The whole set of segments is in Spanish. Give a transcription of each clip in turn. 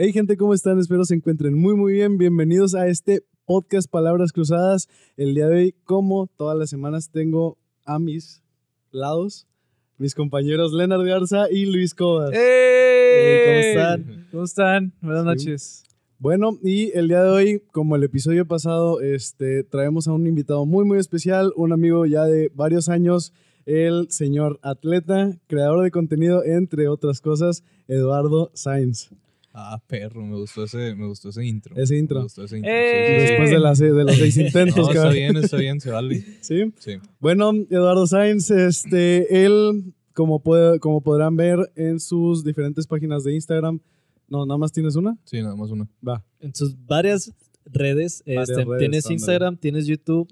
Hey gente, ¿cómo están? Espero se encuentren muy muy bien. Bienvenidos a este podcast Palabras Cruzadas. El día de hoy, como todas las semanas, tengo a mis lados mis compañeros Leonard Garza y Luis Cobas. ¡Hey! ¿Cómo están? ¿Cómo están? Buenas Sí. noches. Bueno, y el día de hoy, como el episodio pasado, este, traemos a un invitado muy muy especial, un amigo ya de varios años, el señor atleta, creador de contenido, entre otras cosas, Eduardo Sainz. Ah, perro, me gustó ese, me gustó ese intro. Ese intro. Me gustó ese intro. ¡Eh! sí, sí, sí. Después de, las- de los seis intentos, No, está bien, está bien, se vale. ¿Sí? Sí. Bueno, Eduardo Sainz, este, él, como, puede, como podrán ver en sus diferentes páginas de Instagram, no, nada más tienes una, Sí, nada más una. va. En sus varias redes, Varias este, redes, tienes. Instagram, tienes YouTube.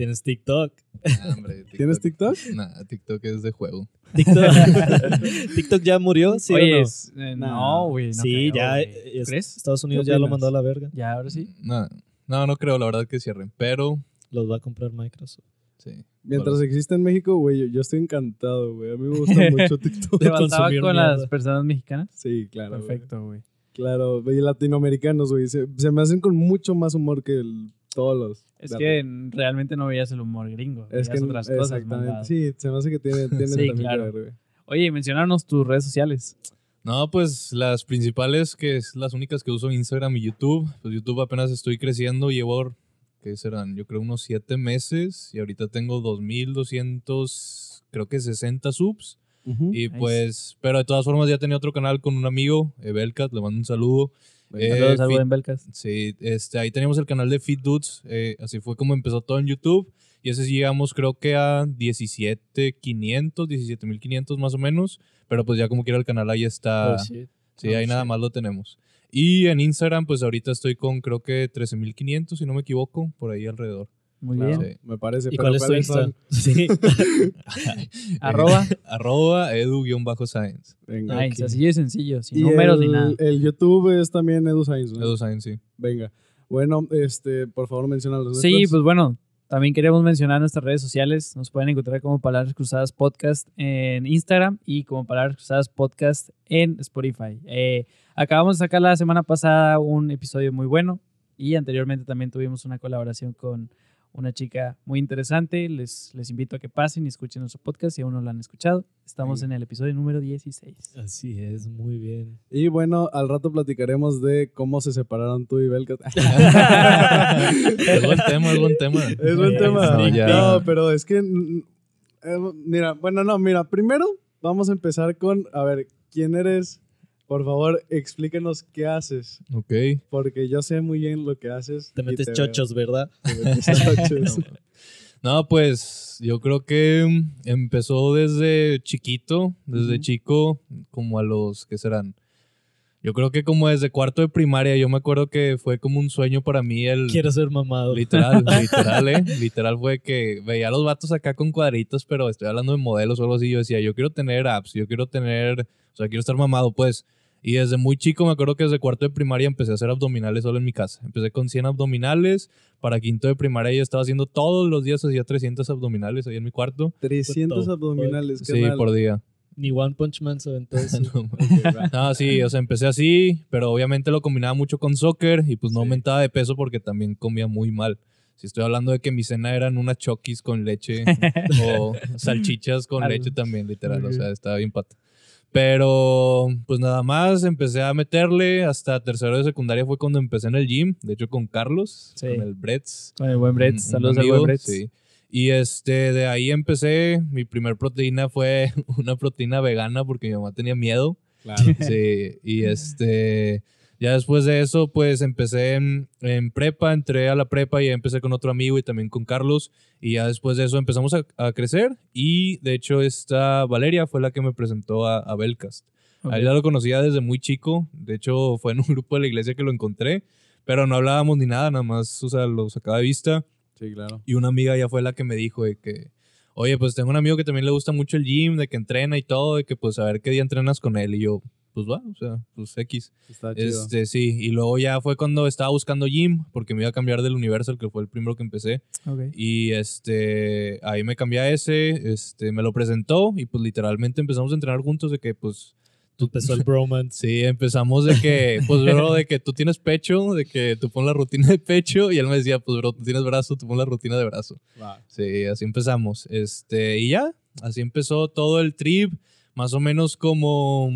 Tienes TikTok. Nah, hombre, ¿Tienes TikTok? Nah, TikTok es de juego. TikTok, TikTok ya murió, ¿sí Oye, o no? es- eh, no, güey. no sí, creo, ya güey. es- ¿Crees? Estados Unidos ¿Qué ya lo mandó a la verga. Ya, ahora sí. No, no, no creo, la verdad, que cierren, pero Los va a comprar Microsoft. sí. Mientras Bueno, existe en México, güey, yo, yo estoy encantado, güey. A mí me gusta mucho TikTok. ¿Te faltaba consumir con mierda. las personas mexicanas? Sí, claro. Perfecto, güey. Claro, y latinoamericanos, güey. Se, se me hacen con mucho más humor que el- todos los. Es que realmente no veías el humor gringo. Es que otras cosas. exactamente. Sí, se me hace que tiene, tiene Sí, también claro. que ver, güey. Oye, mencionanos tus redes sociales. No, pues las principales, que es las únicas que uso Instagram y YouTube. Pues YouTube apenas estoy creciendo, llevo, ¿qué serán? Yo creo unos 7 meses y ahorita tengo 2200, creo que 60 subs. Y Nice. pues, pero de todas formas ya tenía otro canal con un amigo, Ebelcat, le mando un saludo. Eh, Saludos al Fit- buen Belcas. Sí, este, ahí teníamos el canal de Fit Dudes, eh, así fue como empezó todo en YouTube. Y ese sí llegamos creo que a 17,500, 17,500 más o menos. Pero pues ya como quiera el canal ahí está. Oh, shit. sí, oh, ahí nada más lo tenemos. Y en Instagram pues ahorita estoy con creo que 13,500 si no me equivoco, por ahí alrededor. Muy Claro, bien. Sí. Me parece. ¿Y pero cuál es tu ¿cuáles Insta? son? Sí. Arroba. Arroba edu-science. Ok. así de sencillo, sin Y números el, ni nada. El YouTube es también Edu Sainz, ¿no? Edu Science, sí. Venga. Bueno, este, por favor, menciona los Sí, nuestros. pues bueno, también queremos mencionar nuestras redes sociales. Nos pueden encontrar como Palabras Cruzadas Podcast en Instagram y como Palabras Cruzadas Podcast en Spotify. Eh, acabamos de sacar la semana pasada un episodio muy bueno y anteriormente también tuvimos una colaboración con una chica muy interesante. Les, les invito a que pasen y escuchen nuestro podcast si aún no lo han escuchado. Estamos en el episodio número 16. Así es, muy bien. Y bueno, al rato platicaremos de cómo se separaron tú y Belkat. es buen tema, es buen tema. Es buen tema. No, ya. No, pero es que. eh, mira, bueno, no, mira, primero vamos a empezar con. A ver, ¿quién eres? Por favor, explíquenos qué haces. Ok. Porque yo sé muy bien lo que haces. Te metes veo. chochos, ¿verdad? Te metes chochos. No, pues yo creo que mm, empezó desde chiquito, desde chico, como a los, ¿qué serán? Yo creo que como desde cuarto de primaria, yo me acuerdo que fue como un sueño para mí el... Quiero ser mamado. Literal, literal, ¿eh? Literal fue que veía a los vatos acá con cuadritos, pero estoy hablando de modelos o algo así. Yo decía, yo quiero tener apps, yo quiero tener, o sea, quiero estar mamado, pues. Y desde muy chico, me acuerdo que desde cuarto de primaria empecé a hacer abdominales solo en mi casa. Empecé con 100 abdominales. Para quinto de primaria ya estaba haciendo todos los días, hacía 300 abdominales ahí en mi cuarto. 300 What the abdominales. Sí, por día. Ni One Punch Man se aventó eso. No, sí, o sea, empecé así, pero obviamente lo combinaba mucho con soccer y pues no Sí. aumentaba de peso porque también comía muy mal. Si estoy hablando de que mi cena eran unas chokis con leche o salchichas con leche también, literal, o sea, estaba bien pata. Pero pues nada más empecé a meterle hasta tercero de secundaria fue cuando empecé en el gym, de hecho con Carlos, Sí. con el Bretz. Con el buen un Saludos al buen Brett. sí. Y este, de ahí empecé, mi primer proteína fue una proteína vegana porque mi mamá tenía miedo. Claro. Sí, y este, ya después de eso, pues empecé en, en prepa, entré a la prepa y empecé con otro amigo y también con Carlos. Y ya después de eso empezamos a, a crecer. Y de hecho, esta Valeria fue la que me presentó a, a Belcast. Ok. A él ya lo conocía desde muy chico. De hecho, fue en un grupo de la iglesia que lo encontré. Pero no hablábamos ni nada, nada más, o sea, lo sacaba de vista. Sí, claro. Y una amiga ya fue la que me dijo de que, oye, pues tengo un amigo que también le gusta mucho el gym, de que entrena y todo, de que pues a ver qué día entrenas con él. Y yo, pues va, o sea, pues X. Está chido. Este, sí, y luego ya fue cuando estaba buscando gym, porque me iba a cambiar del Universal, que fue el primero que empecé. Y este, ahí me cambié a ese, este, me lo presentó y pues literalmente empezamos a entrenar juntos de que pues Empezó el bromance. Sí, empezamos de que, pues, bro, de que tú tienes pecho, de que tú pones la rutina de pecho, y él me decía, pues, bro, tú tienes brazo, tú pones la rutina de brazo. Sí, así empezamos. Este, y ya, así empezó todo el trip, más o menos como,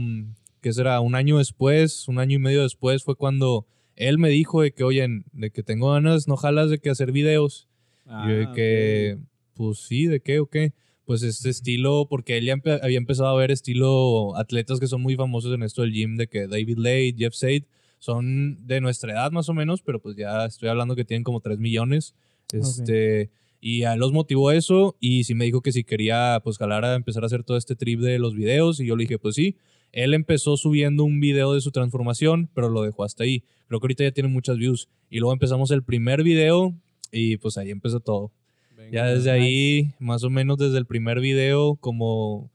¿qué será? Un año después, un año y medio después fue cuando él me dijo de que, oye, de que tengo ganas, no jalas de que hacer videos. y yo de Ah, que, pues sí, ¿de qué o qué? Pues este estilo, porque él ya empe- había empezado a ver estilo atletas que son muy famosos en esto del gym, de que David Lade, Jeff Said, son de nuestra edad más o menos, pero pues ya estoy hablando que tienen como 3 millones. Este, Y a él los motivó eso y sí me dijo que si quería pues jalar a empezar a hacer todo este trip de los videos y yo le dije pues sí. Él empezó subiendo un video de su transformación, pero lo dejó hasta ahí. Creo que ahorita ya tiene muchas views. Y luego empezamos el primer video y pues ahí empezó todo. Ya desde ahí, más o menos desde el primer video, como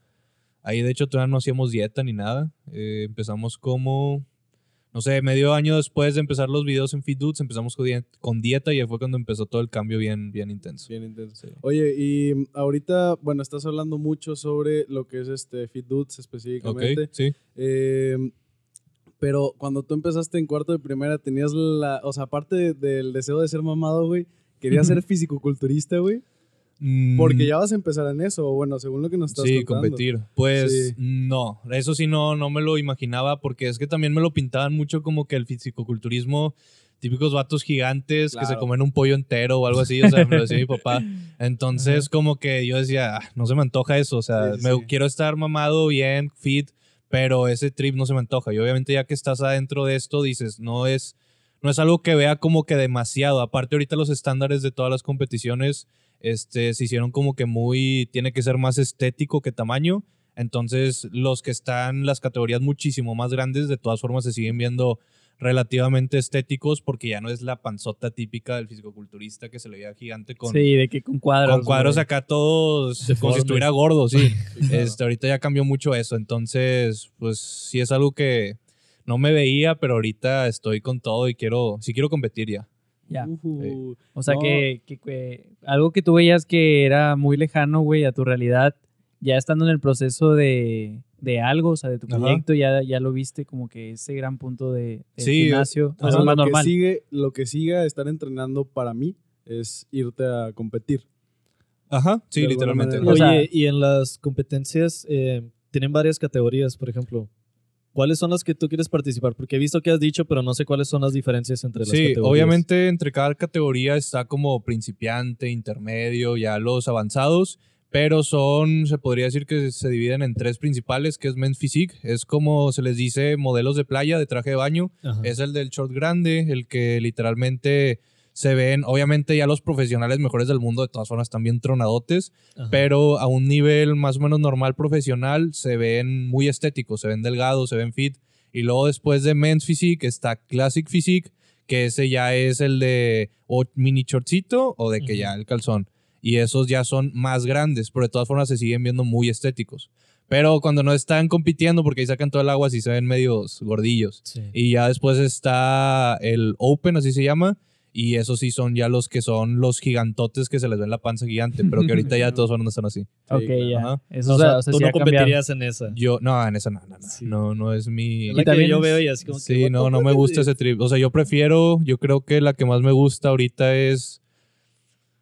ahí de hecho todavía no hacíamos dieta ni nada. Eh, empezamos como, no sé, medio año después de empezar los videos en Fit Dudes, empezamos con, die- con dieta y ahí fue cuando empezó todo el cambio bien, bien intenso. Bien intenso. Sí. Oye, y mm, ahorita, bueno, estás hablando mucho sobre lo que es este Fit Dudes Ok, específicamente. sí. Eh, pero cuando tú empezaste en cuarto de primera, tenías la. O sea, aparte de- del deseo de ser mamado, güey, querías ser fisicoculturista, güey. Porque Mm, ya vas a empezar en eso, o bueno, según lo que nos estás Sí, contando. competir. Pues Sí. no, eso sí no, no me lo imaginaba porque es que también me lo pintaban mucho como que el fisicoculturismo, típicos vatos gigantes que se comen un pollo entero o algo así, o sea, me lo decía mi papá. Entonces como que yo decía, "Ah, no se me antoja eso, o sea, Sí, sí, me sí. quiero estar mamado, bien, fit, pero ese trip no se me antoja. Y obviamente ya que estás adentro de esto dices, no es no es algo que vea como que demasiado. Aparte ahorita los estándares de todas las competiciones este, se hicieron como que muy, tiene que ser más estético que tamaño. Entonces los que están las categorías muchísimo más grandes de todas formas se siguen viendo relativamente estéticos porque ya no es la panzota típica del fisicoculturista que se le veía gigante con, sí, de que con cuadros. con cuadros acá todos como si Deformes. estuviera gordo, sí. Sí, claro. Este, ahorita ya cambió mucho eso, entonces, pues sí es algo que no me veía, pero ahorita estoy con todo y quiero, sí quiero competir ya. Ya. O sea No. que, que- que algo que tú veías que era muy lejano, güey, a tu realidad, ya estando en el proceso de, de algo, o sea, de tu Ajá. proyecto, ya, ya lo viste como que ese gran punto de, de Sí, gimnasio, O más lo, que sigue, lo que sigue a estar entrenando para mí es irte a competir. Ajá, sí, literalmente. Oye, y en las competencias eh, tienen varias categorías, por ejemplo. ¿Cuáles son las que tú quieres participar? Porque he visto que has dicho, pero no sé cuáles son las diferencias entre las Sí, categorías. obviamente entre cada categoría está como principiante, intermedio, ya los avanzados, pero son, se podría decir que se dividen en tres principales, que es Men's Physique, es como se les dice modelos de playa, de traje de baño, Ajá. es el del short grande, el que literalmente se ven, obviamente ya los profesionales mejores del mundo de todas formas están bien tronadotes, Ajá. pero a un nivel más o menos normal profesional se ven muy estéticos, se ven delgados, se ven fit. Y luego después de Men's Physique está Classic Physique, que ese ya es el de o mini shortcito o de que ya el calzón. Y esos ya son más grandes, pero de todas formas se siguen viendo muy estéticos. Pero cuando no están compitiendo, porque ahí sacan todo el agua, sí se ven medios gordillos. Sí. Y ya después está el Open, así se llama. Y esos sí son ya los que son los gigantotes que se les ven la panza gigante, pero que ahorita ya todos no están así. Ok, claro. ya. Eso, o sea, sea, o sea, tú sí no cambiado. competirías en esa. Yo, no, en esa no, no, no. Sí. No, no es mi. Es la que también yo es- veo y así como que, Sí, what no, no me gusta ese trip. O sea, yo prefiero, yo creo que la que más me gusta ahorita es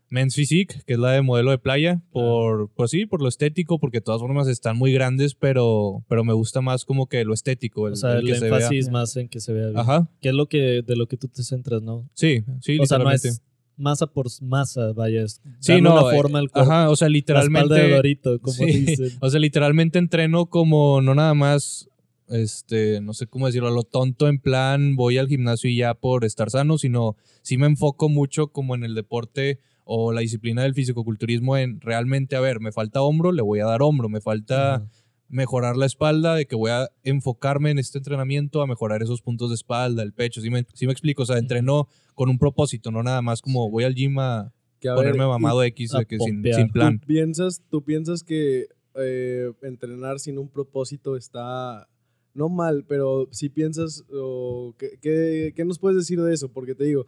Men's Physique, que es la de modelo de playa, por, pues sí, por lo estético, porque de todas formas están muy grandes, pero, pero me gusta más como que lo estético, el, O sea, el el, que se vea. énfasis más en que se vea bien. Ajá, ¿Qué es lo que, de lo que tú te centras, no? sí, sí, o sea, no literalmente. es masa por masa, vaya. Sí, no, una eh, forma al cuerpo. Ajá, o sea, La espalda de literalmente. Dorito, como Sí. dicen. O sea, literalmente entreno como no nada más, este, no sé cómo decirlo, a lo tonto en plan voy al gimnasio y ya por estar sano, sino sí me enfoco mucho como en el deporte o la disciplina del fisicoculturismo en realmente, a ver, me falta hombro, le voy a dar hombro, me falta mejorar la espalda, de que voy a enfocarme en este entrenamiento a mejorar esos puntos de espalda, el pecho, sí me, sí me explico, o sea, entreno con un propósito, no nada más como voy al gym a Que, a ver, ponerme y- mamado X a de que sin, plan. ¿Tú piensas, tú piensas que eh, entrenar sin un propósito está no mal, pero si piensas, o ¿qué, qué, qué nos puedes decir de eso? Porque te digo,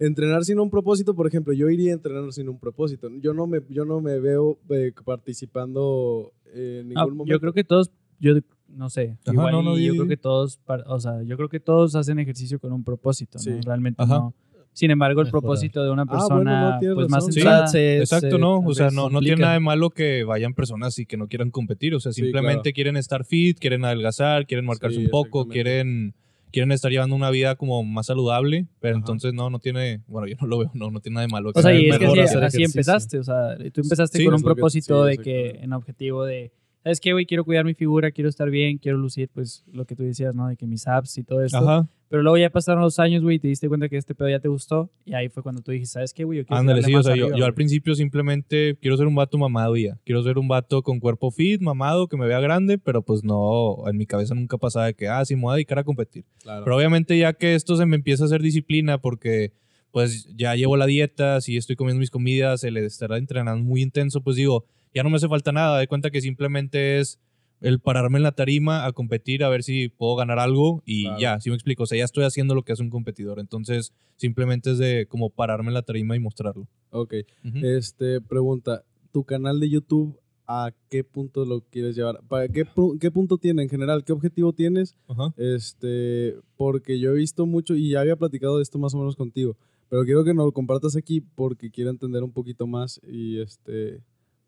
entrenar sin un propósito, por ejemplo, yo iría a entrenar sin un propósito. Yo no me, yo no me veo eh, participando en ningún Ah, momento. yo creo que todos, yo no sé, Ajá, igual no, no, y yo creo que todos, par- o sea, yo creo que todos hacen ejercicio con un propósito, ¿no? Realmente Ajá. no. Sin embargo, el Mejorar. propósito de una Ah, bueno, persona, no, tienes pues más razón. Sí, centrada. se- Exacto, se- no. O sea, no, no tiene nada de malo que vayan personas y que no quieran competir. O sea, Sí, simplemente claro. quieren estar fit, quieren adelgazar, quieren marcarse Sí, un poco, quieren, quieren estar llevando una vida como más saludable. Pero Ajá. entonces no, no tiene, bueno, yo no lo veo, no, no tiene nada de malo. O sea, y es que así, hacer así ejercicio. empezaste, o sea, tú empezaste Sí, con un que- propósito sí, de que, en objetivo de, ¿sabes qué, güey? Quiero cuidar mi figura, quiero estar bien, quiero lucir, pues, lo que tú decías, ¿no? De que mis apps y todo esto. Ajá. Pero luego ya pasaron los años, güey, y te diste cuenta que este pedo ya te gustó, y ahí fue cuando tú dijiste, ¿sabes qué, güey? Yo quiero Ándale, sí, o sea, yo, arriba, yo al güey". principio simplemente quiero ser un vato mamado ya. Quiero ser un vato con cuerpo fit, mamado, que me vea grande, pero pues no, en mi cabeza nunca pasaba de que, ah, sí, me voy a dedicar a competir. Claro. Pero obviamente ya que esto se me empieza a hacer disciplina porque pues ya llevo la dieta, si estoy comiendo mis comidas, el estar entrenando muy intenso, pues digo, ya no me hace falta nada. De cuenta que simplemente es el pararme en la tarima a competir, a ver si puedo ganar algo y Claro. ya, si me explico. O sea, ya estoy haciendo lo que hace un competidor. Entonces, simplemente es de como pararme en la tarima y mostrarlo. Ok. Este, pregunta, ¿tu canal de YouTube a qué punto lo quieres llevar? ¿Para qué, qué punto tiene en general? ¿Qué objetivo tienes? Este, porque yo he visto mucho y ya había platicado de esto más o menos contigo, pero quiero que nos lo compartas aquí porque quiero entender un poquito más y este,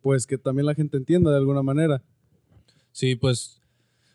pues que también la gente entienda de alguna manera. Sí, pues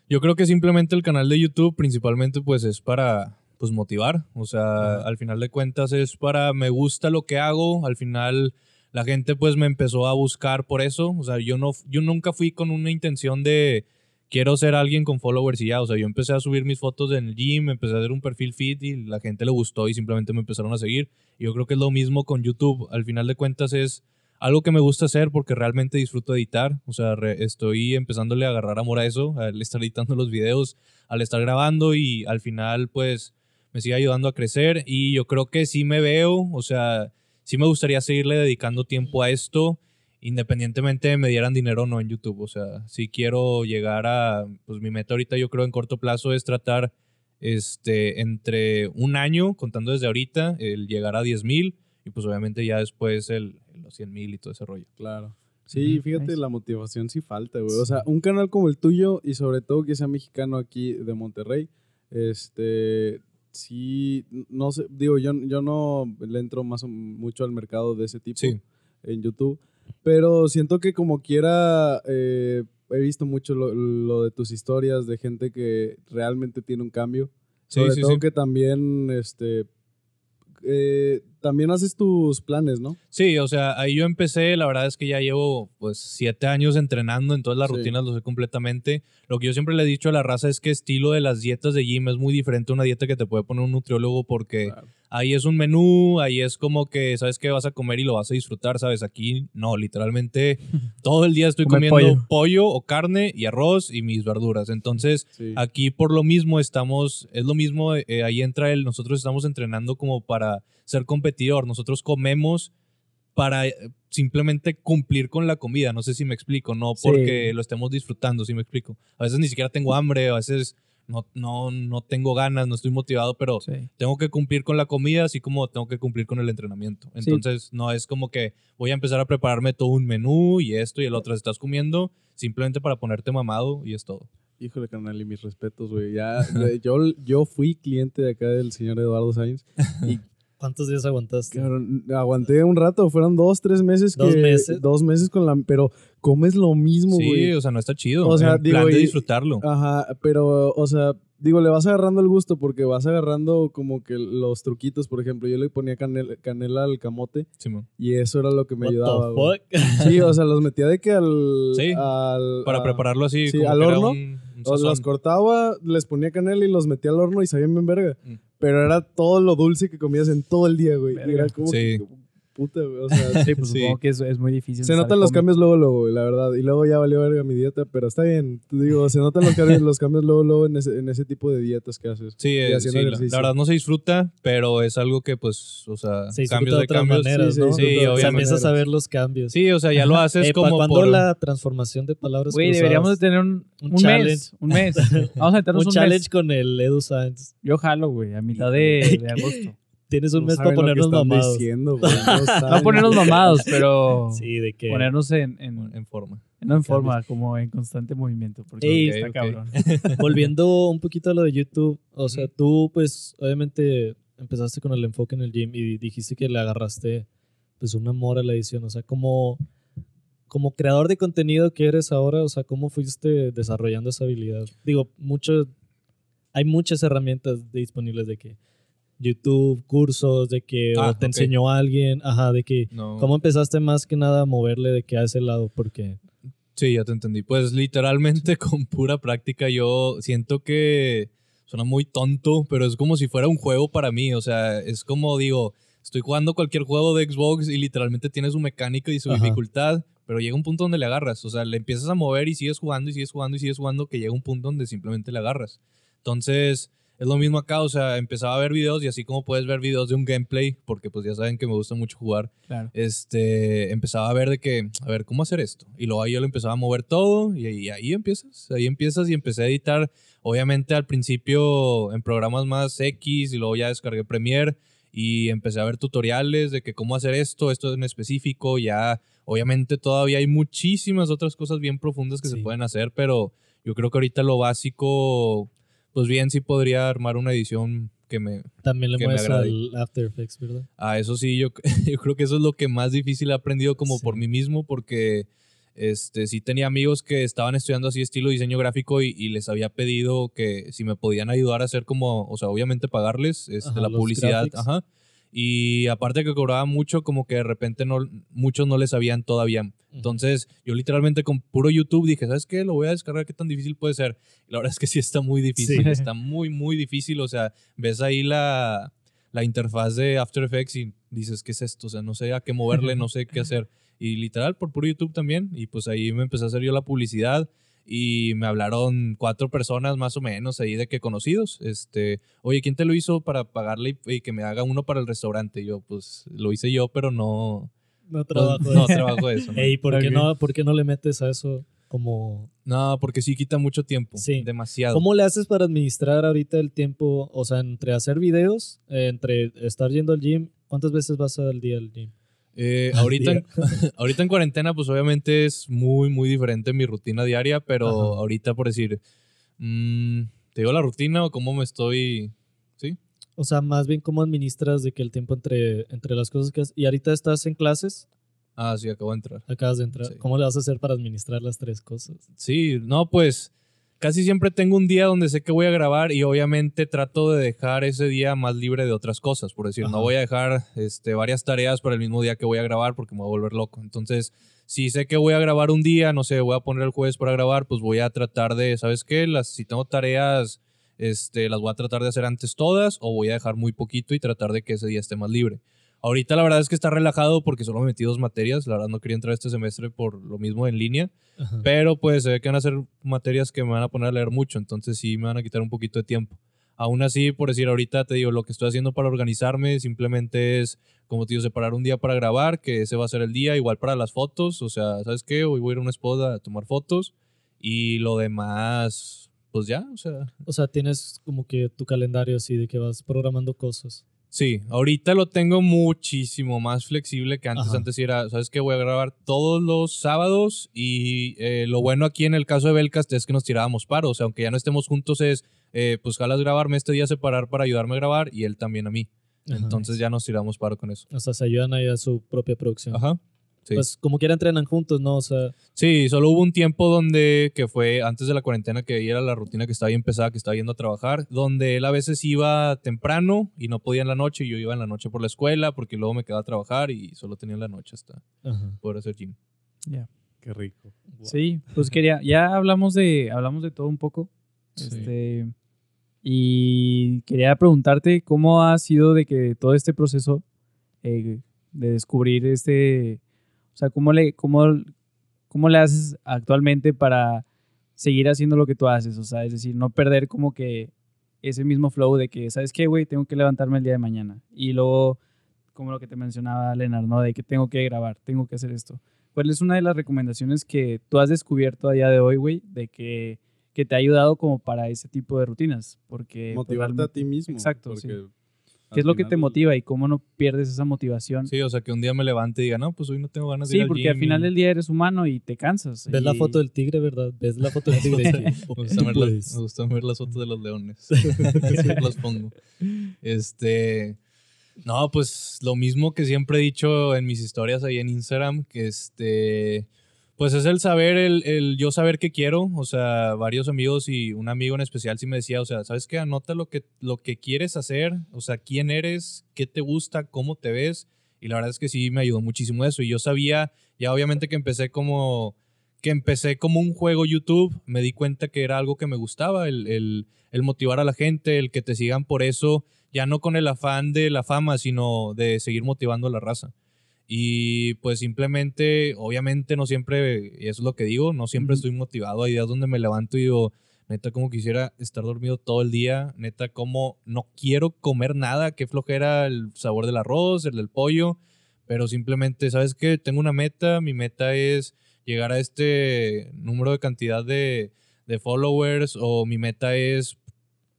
yo creo que simplemente el canal de YouTube principalmente pues es para pues motivar, o sea, al final de cuentas es para me gusta lo que hago, al final la gente pues me empezó a buscar por eso, o sea, yo no yo nunca fui con una intención de quiero ser alguien con followers y ya, o sea, yo empecé a subir mis fotos en el gym, empecé a hacer un perfil fit y la gente le gustó y simplemente me empezaron a seguir. Y yo creo que es lo mismo con YouTube, al final de cuentas es algo que me gusta hacer porque realmente disfruto editar. O sea, re- estoy empezándole a agarrar amor a eso, al estar editando los videos, al estar grabando y al final, pues, me sigue ayudando a crecer. Y yo creo que sí me veo, o sea, sí me gustaría seguirle dedicando tiempo a esto, independientemente de me dieran dinero o no en YouTube. O sea, si quiero llegar a, pues, mi meta ahorita, yo creo en corto plazo es tratar, este, entre un año, contando desde ahorita, el llegar a 10 mil y pues obviamente ya después el, los 100 mil y todo ese rollo. Claro. Sí, fíjate, Nice. la motivación sí falta, güey. O sea, un canal como el tuyo y sobre todo que sea mexicano aquí de Monterrey, este, sí, no sé, digo, yo, yo no le entro más o- mucho al mercado de ese tipo Sí. en YouTube, pero siento que como quiera, eh, he visto mucho lo, lo de tus historias de gente que realmente tiene un cambio. Sí, Sobre sí, todo sí. que también, este, eh, también haces tus planes, ¿no? Sí, o sea, ahí yo empecé, la verdad es que ya llevo pues siete años entrenando, entonces las Sí. rutinas lo sé completamente. Lo que yo siempre le he dicho a la raza es que estilo de las dietas de gym es muy diferente a una dieta que te puede poner un nutriólogo porque Claro. ahí es un menú, ahí es como que sabes que vas a comer y lo vas a disfrutar, ¿sabes? Aquí no, literalmente todo el día estoy comiendo pollo. pollo o carne y arroz y mis verduras. Entonces, Sí. Aquí por lo mismo estamos, es lo mismo, eh, ahí entra el, nosotros estamos entrenando como para ser competidor, nosotros comemos para eh, simplemente cumplir con la comida, no sé si me explico, no Sí. porque lo estemos disfrutando, si me explico. A veces ni siquiera tengo hambre, a veces no, no, no tengo ganas, no estoy motivado, pero Sí. tengo que cumplir con la comida, así como tengo que cumplir con el entrenamiento. Sí. Entonces, no es como que voy a empezar a prepararme todo un menú y esto y el otro. Estás comiendo simplemente para ponerte mamado y es todo. Híjole, carnal, y mis respetos, güey. Ya, yo, yo fui cliente de acá del señor Eduardo Sainz y ¿Cuántos días aguantaste? cabrón, aguanté un rato, fueron dos, tres meses. ¿Dos que- meses? Dos meses con la... Pero comes lo mismo, Sí, güey. o sea, no está chido. O sea, en digo, plan de y- disfrutarlo. Ajá, pero, o sea, digo, le vas agarrando el gusto porque vas agarrando como que los truquitos, por ejemplo, yo le ponía canela, canela al camote Simón. y eso era lo que me What the ayudaba, güey. fuck? Sí, o sea, los metía de que al... Sí, al- Para a- prepararlo así. sí, como al que era horno, un- un los cortaba, les ponía canela y los metía al horno y sabían bien verga. Mm. Pero era todo lo dulce que comías en todo el día, güey. Y era como Sí. Puta, güey. O sea, Sí, pues Sí. supongo que es, es muy difícil. se notan los cambios luego, luego, güey, la verdad. Y luego ya valió verga mi dieta, pero está bien. Te digo, se notan los cambios, los cambios luego, luego en ese, en ese tipo de dietas que haces. Sí, y eh, haciendo sí, la, ejercicio. la verdad no se disfruta, pero es algo que, pues, o sea, Se cambios de de otras cambios. maneras, Sí, ¿no? sí, Sí, O sea, obviamente. empiezas a ver los cambios. Sí, o sea, ya lo haces Eh, ¿Para como cuándo por... la transformación de palabras Güey, deberíamos de tener un, Un un, challenge. mes. Un mes. Vamos a meternos un un, challenge mes. con el Edu Sainz. Yo jalo, güey, a mitad de, de agosto. Tienes un No mes para ponernos mamados. diciendo, güey. No, ponernos mamados, pero Sí, de que ponernos en, en- en forma. No en forma, como en constante movimiento. Porque Ey, está cabrón. Volviendo un poquito a lo de YouTube, o sea, tú pues obviamente empezaste con el enfoque en el gym y dijiste que le agarraste pues un amor a la edición, o sea, como, como creador de contenido que eres ahora, o sea, ¿cómo fuiste desarrollando esa habilidad? Digo, mucho, hay muchas herramientas disponibles de que YouTube, cursos, de que o Ah, te ok. enseñó alguien, ajá, de que No. ¿Cómo empezaste más que nada a moverle de que a ese lado? Porque Sí, ya te entendí. Pues literalmente con pura práctica yo siento que suena muy tonto, pero es como si fuera un juego para mí. O sea, es como digo, estoy jugando cualquier juego de Xbox y literalmente tiene su mecánica y su Ajá. dificultad, pero llega un punto donde le agarras. O sea, le empiezas a mover y sigues jugando y sigues jugando y sigues jugando que llega un punto donde simplemente le agarras. Entonces, es lo mismo acá. O sea, empezaba a ver videos y así como puedes ver videos de un gameplay, porque pues ya saben que me gusta mucho jugar Claro. este, empezaba a ver de que, a ver, ¿cómo hacer esto? Y luego ahí yo lo empezaba a mover todo y, ahí- ahí empiezas, ahí empiezas y empecé a editar, obviamente al principio en programas más X y luego ya descargué Premiere y empecé a ver tutoriales de que cómo hacer esto, esto en específico, ya obviamente todavía hay muchísimas otras cosas bien profundas que Sí. se pueden hacer, pero yo creo que ahorita lo básico, pues bien sí podría armar una edición que me, también le agrade. al After Effects, ¿verdad? Ah, eso sí, yo, yo creo que eso es lo que más difícil he aprendido como Sí. por mí mismo, porque este, sí tenía amigos que estaban estudiando así estilo diseño gráfico y, y les había pedido que si me podían ayudar a hacer como, o sea, obviamente pagarles este, Ajá, la publicidad. graphics. Ajá. Y aparte que cobraba mucho, como que de repente no, muchos no les sabían todavía. Entonces, yo literalmente con puro YouTube dije, ¿sabes qué? Lo voy a descargar, ¿qué tan difícil puede ser? Y la verdad es que sí está muy difícil, Sí. está muy, muy difícil. O sea, ves ahí la, la interfaz de After Effects y dices, ¿qué es esto? O sea, no sé a qué moverle, no sé qué hacer. Y literal, por puro YouTube también. Y pues ahí me empecé a hacer yo la publicidad y me hablaron cuatro personas más o menos ahí de que conocidos. Este, oye, ¿quién te lo hizo para pagarle y, y que me haga uno para el restaurante? Y yo, pues lo hice yo, pero no, No trabajo. no trabajo de eso. ¿no? Ey, ¿por, qué no, ¿por qué no le metes a eso como... No, porque sí quita mucho tiempo. Sí. Demasiado. ¿Cómo le haces para administrar ahorita el tiempo? O sea, entre hacer videos, eh, entre estar yendo al gym, ¿cuántas veces vas al día al gym? Eh, ahorita, en, ahorita en cuarentena, pues obviamente es muy, muy diferente mi rutina diaria, pero Ajá. ahorita por decir, mm, ¿te digo la rutina o cómo me estoy? ¿Sí? O sea, más bien cómo administras de que el tiempo entre, entre las cosas que haces. Y ahorita estás en clases, Ah, sí, acabo de entrar. acabas de entrar. Sí. ¿Cómo le vas a hacer para administrar las tres cosas? Sí, no, pues casi siempre tengo un día donde sé que voy a grabar y obviamente trato de dejar ese día más libre de otras cosas. Por decir, Ajá. no voy a dejar este, varias tareas para el mismo día que voy a grabar porque me voy a volver loco. Entonces, si sé que voy a grabar un día, no sé, voy a poner el jueves para grabar, pues voy a tratar de, ¿sabes qué? Las, si tengo tareas, este, las voy a tratar de hacer antes todas o voy a dejar muy poquito y tratar de que ese día esté más libre. Ahorita la verdad es que está relajado porque solo me metí dos materias. La verdad no quería entrar este semestre por lo mismo en línea. Ajá. Pero pues se ve que van a ser materias que me van a poner a leer mucho, entonces sí me van a quitar un poquito de tiempo. Aún así, por decir ahorita, te digo, lo que estoy haciendo para organizarme simplemente es, como te digo, separar un día para grabar, que ese va a ser el día, igual para las fotos, o sea, ¿sabes qué? Hoy voy a ir a una spot a tomar fotos y lo demás, pues ya, o sea, O sea, tienes como que tu calendario así de que vas programando cosas. Sí, ahorita lo tengo muchísimo más flexible que antes. Ajá. Antes era, ¿sabes qué? Voy a grabar todos los sábados y eh, lo bueno aquí en el caso de Belcast es que nos tirábamos paro. O sea, aunque ya no estemos juntos es, eh, pues jalas grabarme este día, separar para ayudarme a grabar y él también a mí. Ajá. Entonces ya nos tiramos paro con eso. O sea, se ayudan ahí a su propia producción. Ajá. Sí. Pues como quiera entrenan juntos, ¿no? O sea, Sí, solo hubo un tiempo donde, que fue antes de la cuarentena, que ahí era la rutina que estaba bien pesada, que estaba yendo a trabajar, donde él a veces iba temprano y no podía en la noche, y yo iba en la noche por la escuela, porque luego me quedaba a trabajar y solo tenía en la noche hasta ajá. poder hacer gym. Ya. Qué rico. Sí, pues quería, ya hablamos de, hablamos de todo un poco. Sí. Este, y quería preguntarte cómo ha sido de que todo este proceso eh, de descubrir este, sea, cómo le, cómo, cómo le haces actualmente para seguir haciendo lo que tú haces, o sea, es decir, no perder como que ese mismo flow de que, ¿sabes qué, güey? Tengo que levantarme el día de mañana. Y luego, como lo que te mencionaba Leonard, ¿no? De que tengo que grabar, tengo que hacer esto. ¿Cuál es una de las recomendaciones que tú has descubierto a día de hoy, güey, de que, que te ha ayudado como para ese tipo de rutinas? Porque pues, Motivarte a ti mismo. Exacto, Porque ¿Qué es lo que te motiva y cómo no pierdes esa motivación? Sí, Sí, o sea, que un día me levante y diga, no, pues hoy no tengo ganas de ir al porque al final y- del día eres humano y te cansas. Ves la foto del tigre, ¿verdad? Ves la foto del tigre. Me "Oh, gusta, ver las, puedes". me gusta ver las fotos de los leones. Siempre las pongo. Este. No, pues lo mismo que siempre he dicho en mis historias ahí en Instagram, que este. Pues es el saber, el, el yo saber qué quiero. O sea, varios amigos y un amigo en especial sí me decía, o sea, ¿sabes qué? Anota lo que, lo que quieres hacer, o sea, quién eres, qué te gusta, cómo te ves. Y la verdad es que sí me ayudó muchísimo eso. Y yo sabía, ya obviamente que empecé como que empecé como un juego YouTube, me di cuenta que era algo que me gustaba, el, el- el motivar a la gente, el que te sigan por eso, ya no con el afán de la fama, sino de seguir motivando a la raza. Y pues simplemente, obviamente no siempre, y eso es lo que digo, no siempre estoy motivado. Hay días donde me levanto y digo, neta, como quisiera estar dormido todo el día, neta, como no quiero comer nada, qué flojera el sabor del arroz, el del pollo, pero simplemente, ¿sabes qué? Tengo una meta, mi meta es llegar a este número de cantidad de, de followers o mi meta es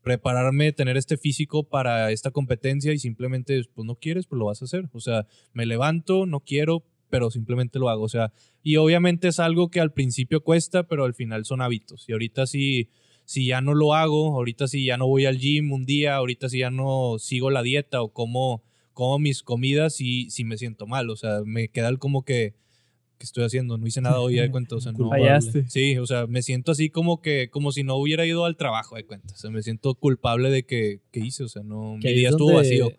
prepararme, tener este físico para esta competencia y simplemente, pues no quieres, pues lo vas a hacer. O sea, me levanto, no quiero, pero simplemente lo hago. O sea, y obviamente es algo que al principio cuesta, pero al final son hábitos. Y ahorita sí, si ya no lo hago, ahorita si ya no voy al gym un día, ahorita si ya no sigo la dieta o como, como mis comidas y si me siento mal. O sea, me queda como que, ¿qué estoy haciendo? No hice nada hoy, de cuenta. O sea, no. Sí, o sea, me siento así como que, como si no hubiera ido al trabajo, de cuenta. O sea, me siento culpable de que, que hice, o sea, no, mi Que día es estuvo donde- vacío.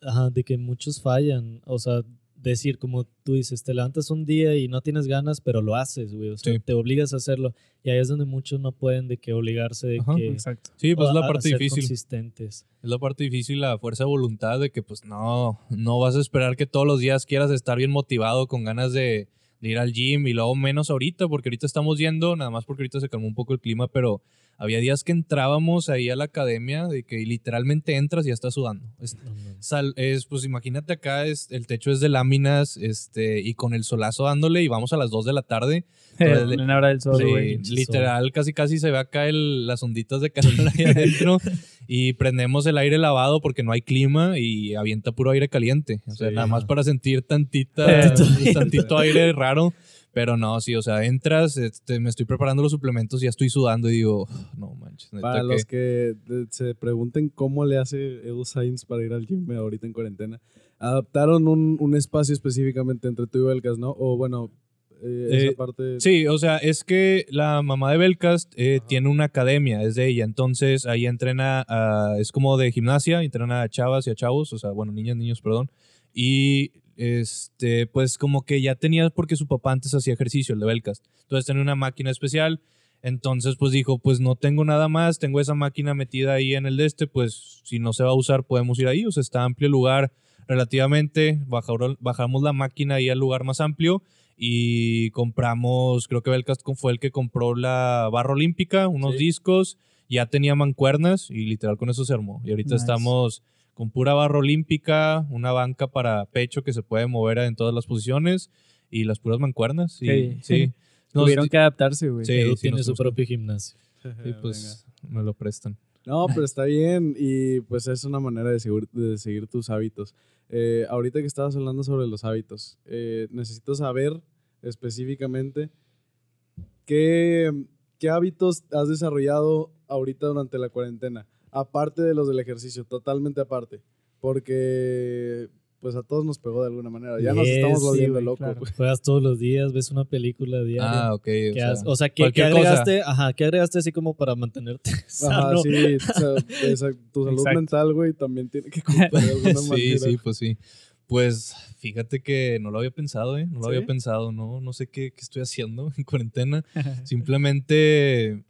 Ajá, de que muchos fallan. O sea, decir, como tú dices, te levantas un día y no tienes ganas, pero lo haces, güey. O sea, Sí. te obligas a hacerlo. Y ahí es donde muchos no pueden de que obligarse de Ajá, que... Exacto. Sí, pues o es la parte difícil. consistentes. Es la parte difícil, la fuerza de voluntad de que pues no, no vas a esperar que todos los días quieras estar bien motivado, con ganas de, de ir al gym y luego menos ahorita, porque ahorita estamos yendo, nada más porque ahorita se calmó un poco el clima, pero había días que entrábamos ahí a la academia de que literalmente entras y ya estás sudando. Es, sal- es, pues imagínate acá, es, el techo es de láminas este, y con el solazo dándole y vamos a las 2 de la tarde. Entonces, hora del sol, Sí, literal, casi casi se ve acá el, las onditas de calor ahí adentro y prendemos el aire lavado porque no hay clima y avienta puro aire caliente. O sea, Sí. nada más para sentir tantita, Tantito tantito aire raro. Pero no, sí, o sea, entras, este, me estoy preparando los suplementos y ya estoy sudando y digo, no manches. Para que- los que se pregunten cómo le hace Edu Sainz para ir al gym ahorita en cuarentena, adaptaron un, un espacio específicamente entre tú y Belcas, ¿no? O bueno, eh, Eh, esa parte... Sí, o sea, es que la mamá de Belcast eh, tiene una academia, es de ella. Entonces ahí entrena, a- es como de gimnasia, entrena a chavas y a chavos, o sea, bueno, niñas, niños, perdón. Y este, pues como que ya tenía, porque su papá antes hacía ejercicio, el de Belcast. Entonces tenía una máquina especial. Entonces, pues dijo, pues no tengo nada más, tengo esa máquina metida ahí en el de este, pues si no se va a usar, podemos ir ahí. O sea, está amplio el lugar relativamente. Bajamos la máquina ahí al lugar más amplio y compramos, creo que Belcast fue el que compró la barra olímpica, unos Sí. discos, ya tenía mancuernas y literal con eso se armó. Y ahorita Nice. estamos con pura barra olímpica, una banca para pecho que se puede mover en todas las posiciones y las puras mancuernas. Y, Sí. sí. Nos- Tuvieron que adaptarse, güey. Sí, Edu sí, tiene su gusta. propio gimnasio. Sí, pues me lo prestan. No, pero está bien y pues es una manera de seguir, de seguir tus hábitos. Eh, ahorita que estabas hablando sobre los hábitos, eh, necesito saber específicamente qué, qué hábitos has desarrollado ahorita durante la cuarentena, aparte de los del ejercicio, totalmente aparte, porque pues a todos nos pegó de alguna manera. Ya nos estamos sí, volviendo güey, locos. claro. Juegas todos los días, ves una película diaria. Ah, ok. O ¿Qué sea, has- o sea, ¿qué, qué cualquier cosa. agregaste? Ajá, ¿qué agregaste así como para mantenerte Ajá, sano? sí, o sea, esa- tu salud Exacto. mental, güey, también tiene que cumplir de alguna sí, manera. sí, pues sí. Pues fíjate que no lo había pensado, ¿eh? No lo ¿Sí? había pensado, no, no sé qué, qué estoy haciendo en cuarentena. Simplemente,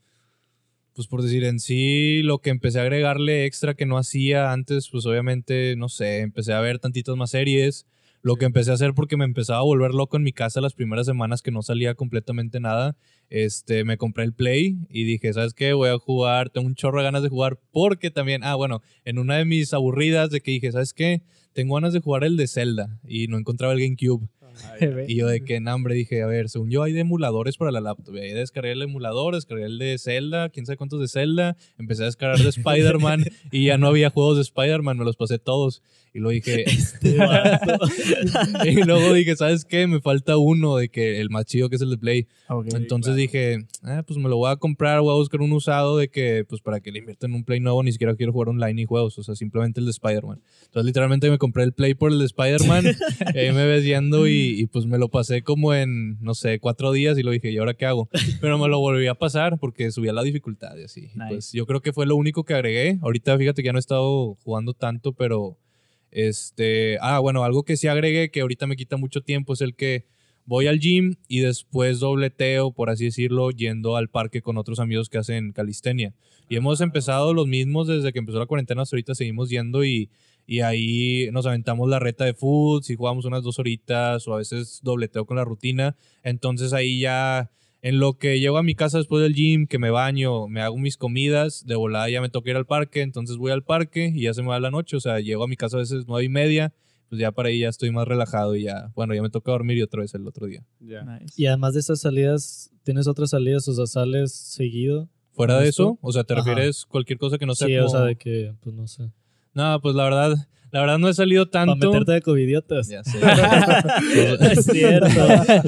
pues por decir en sí, lo que empecé a agregarle extra que no hacía antes, pues obviamente, no sé, empecé a ver tantitas más series. Lo que empecé a hacer porque me empezaba a volver loco en mi casa las primeras semanas que no salía completamente nada. Este, me compré el Play y dije, ¿sabes qué? Voy a jugar, tengo un chorro de ganas de jugar porque también, ah, bueno, en una de mis aburridas de que dije, ¿sabes qué? Tengo ganas de jugar el de Zelda y no encontraba el GameCube. Y yo de que en hambre dije, a ver, según yo hay de emuladores para la laptop. Y ahí descargué el emulador, descargué el de Zelda, quién sabe cuántos de Zelda. Empecé a descargar de Spider-Man y ya no había juegos de Spider-Man, me los pasé todos. Y luego dije, Este y luego dije, ¿sabes qué? Me falta uno de que el más chido que es el de Play. Entonces dije, ah, pues me lo voy a comprar, voy a buscar un usado de que, pues para que le inviertan en un Play nuevo, ni siquiera quiero jugar online ni juegos, o sea, simplemente el de Spider-Man. Entonces literalmente me compré el Play por el de Spider-Man, y ahí me ves yendo y, y, pues me lo pasé como en, no sé, cuatro días y lo dije, ¿y ahora qué hago? Pero me lo volví a pasar porque subía la dificultad y así. Nice. Pues yo creo que fue lo único que agregué. Ahorita fíjate que ya no he estado jugando tanto, pero este, ah, bueno, algo que sí agregué que ahorita me quita mucho tiempo es el que voy al gym y después dobleteo, por así decirlo, yendo al parque con otros amigos que hacen calistenia. Y hemos empezado los mismos desde que empezó la cuarentena hasta ahorita, seguimos yendo y, y ahí nos aventamos la reta de food, si jugamos unas dos horitas o a veces dobleteo con la rutina. Entonces ahí ya, en lo que llego a mi casa después del gym, que me baño, me hago mis comidas, de volada ya me toca ir al parque, entonces voy al parque y ya se me va la noche, o sea, llego a mi casa a veces nueve y media, pues ya para ahí ya estoy más relajado y ya, bueno, ya me toca dormir y otra vez el otro día. Ya. Nice. Y además de esas salidas, ¿tienes otras salidas? O sea, ¿sales seguido? Fuera de eso, o sea, ¿te Ajá. refieres cualquier cosa que no sea sí, como... o sea, de que, pues no sé. No, pues la verdad, la verdad no he salido Para tanto. meterte de covidiotas. Ya sé. es cierto.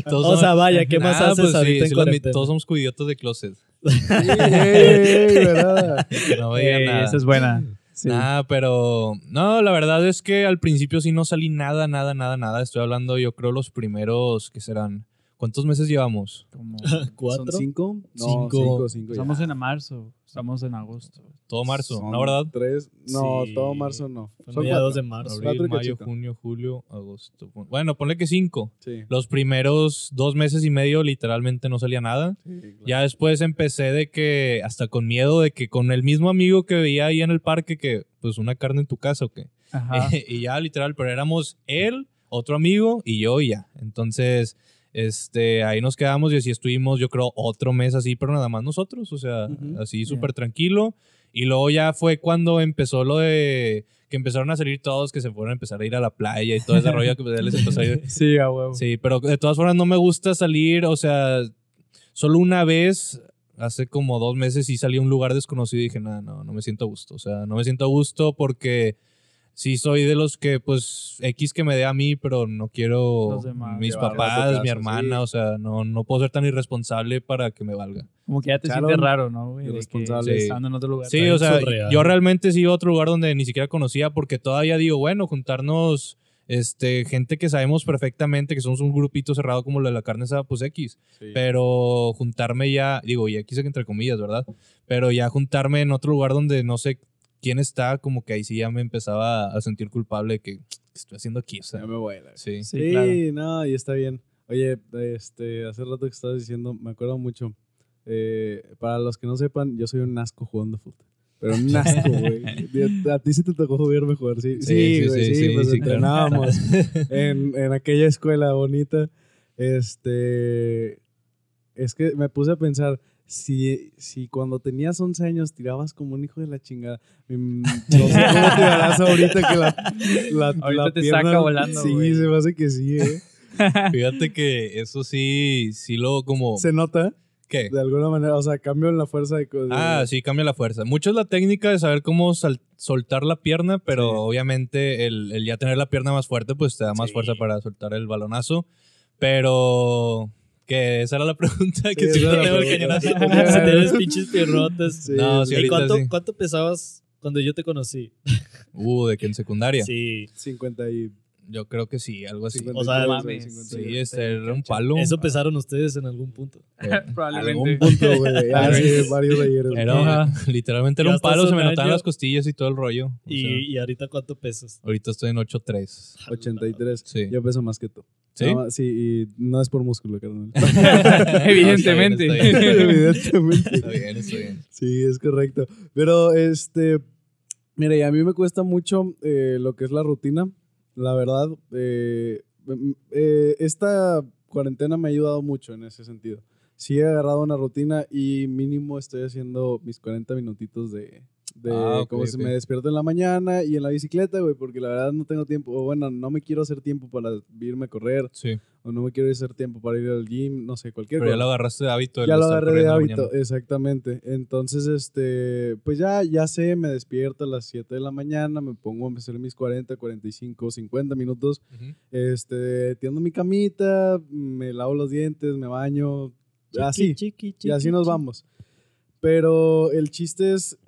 Todos o sea, vaya, ¿qué más Nah, haces pues sí, ahorita en sí cuarentena? Todos somos cuidiotos de closet. ¡Ey, ¿verdad? Que no veía nada. esa es buena. Sí. Nah, pero no, la verdad es que al principio sí no salí nada, nada, nada, nada. Estoy hablando, yo creo, los primeros que serán. ¿Cuántos meses llevamos? Como- ¿Cuatro? ¿Son cinco? No, Cinco. cinco, cinco. estamos en marzo, estamos en agosto. Todo marzo, Son ¿no, verdad? Tres. No, Sí. todo marzo no. Son mediados cuatro. de marzo. Abril, Cuatro mayo, junio, julio, agosto. Bueno, ponle que cinco. Sí. Los primeros dos meses y medio literalmente no salía nada. sí, claro. Ya después empecé de que, hasta con miedo de que con el mismo amigo que veía ahí en el parque, que pues una carne en tu casa o qué. Ajá. y ya literal, pero éramos él, otro amigo y yo y ya. Entonces, este, ahí nos quedamos y así estuvimos, yo creo, otro mes así, pero nada más nosotros, o sea, así súper tranquilo. Y luego ya fue cuando empezó lo de que empezaron a salir todos, que se fueron a empezar a ir a la playa y todo ese rollo que pues, les empezó a ir. Sí, a huevo. Sí, pero de todas formas no me gusta salir, o sea, solo una vez, hace como dos meses sí salí a un lugar desconocido y dije, no, no, no me siento a gusto, o sea, no me siento a gusto porque sí soy de los que, pues, X que me dé a mí, pero no quiero Los demás. mis papás, mi hermana, sí. o sea, no, no puedo ser tan irresponsable para que me valga. Como que ya te Claro, sientes raro, ¿no? güey? De que irresponsable. Sí. Estando en otro lugar. Sí, o sea, surreal. yo realmente sí iba a otro lugar donde ni siquiera conocía porque todavía digo, bueno, juntarnos este, gente que sabemos perfectamente que somos un grupito cerrado como lo de la carne asada, pues X. Sí. Pero juntarme ya, digo, y aquí sé que entre comillas, ¿verdad? Pero ya juntarme en otro lugar donde no sé quién está, como que ahí sí ya me empezaba a sentir culpable de que ¿qué estoy haciendo aquí, o sea, Ya me voy. la- sí. Sí, Sí, claro. no, y está bien. Oye, este, hace rato que estabas diciendo, me acuerdo mucho. eh, para los que no sepan, yo soy un asco jugando fútbol. Pero un asco, güey. A ti sí te tocó verme jugar, sí. Sí, Sí, sí, güey, sí, sí, sí, pues sí, claro. entrenábamos en, en aquella escuela bonita. Este, es que me puse a pensar, si, si cuando tenías 11 años tirabas como un hijo de la chingada, mm, no sé cómo tirarás ahorita que la, la, Ahorita la te saca volando, Sí, güey. se me hace que sí, ¿eh? Fíjate que eso sí, sí lo como... Se nota, ¿Qué? de alguna manera, o sea, cambio en la fuerza de... co- de- Ah, sí, cambia la fuerza. Mucho es la técnica de saber cómo sal- soltar la pierna, pero Sí. obviamente el, el ya tener la pierna más fuerte, pues te da más Sí. fuerza para soltar el balonazo. Pero que esa era la pregunta, que Sí, si no tengo el cañonazo. si tienes pinches pierrotes. Sí, No, sí, sí, ¿Y ahorita cuánto, sí. cuánto pesabas cuando yo te conocí? Uh, de que en secundaria. Sí. 50 y... Yo creo que sí, algo así. 50 O sea, mames, 50 Sí, este era un palo. Eso pesaron ustedes en algún punto. Eh, Algún Probablemente. punto, güey. Ah, sí, varios ayeres. güey. Era, literalmente era un palo, se me notaban las costillas y todo el rollo. O Y, sea, y ahorita cuánto pesas? ahorita estoy en 8.3. 83. Sí. Yo peso más que tú. ¿Sí? No, sí, y no es por músculo, carnal. Evidentemente. No, está bien, está bien. Evidentemente. Está bien, está bien. Sí, es correcto. Pero, este, mire, a mí me cuesta mucho eh, lo que es la rutina. La verdad, eh, mm, eh, esta cuarentena me ha ayudado mucho en ese sentido. Sí he agarrado una rutina y mínimo estoy haciendo mis 40 minutitos de, De Ah, ok, cómo se me despierto en la mañana y en la bicicleta, güey, porque la verdad no tengo tiempo. O bueno, no me quiero hacer tiempo para irme a correr. Sí. O no me quiero hacer tiempo para ir al gym. No sé, cualquier Pero ya cosa. lo agarraste de hábito. Ya lo agarré de hábito, exactamente. Entonces, este, pues ya, ya sé, me despierto a las 7 de la mañana, me pongo a hacer mis 40, 45, 50 minutos, Ujú. este, tiendo mi camita, me lavo los dientes, me baño, así, Chiqui, chiqui, y así nos vamos. Pero el chiste es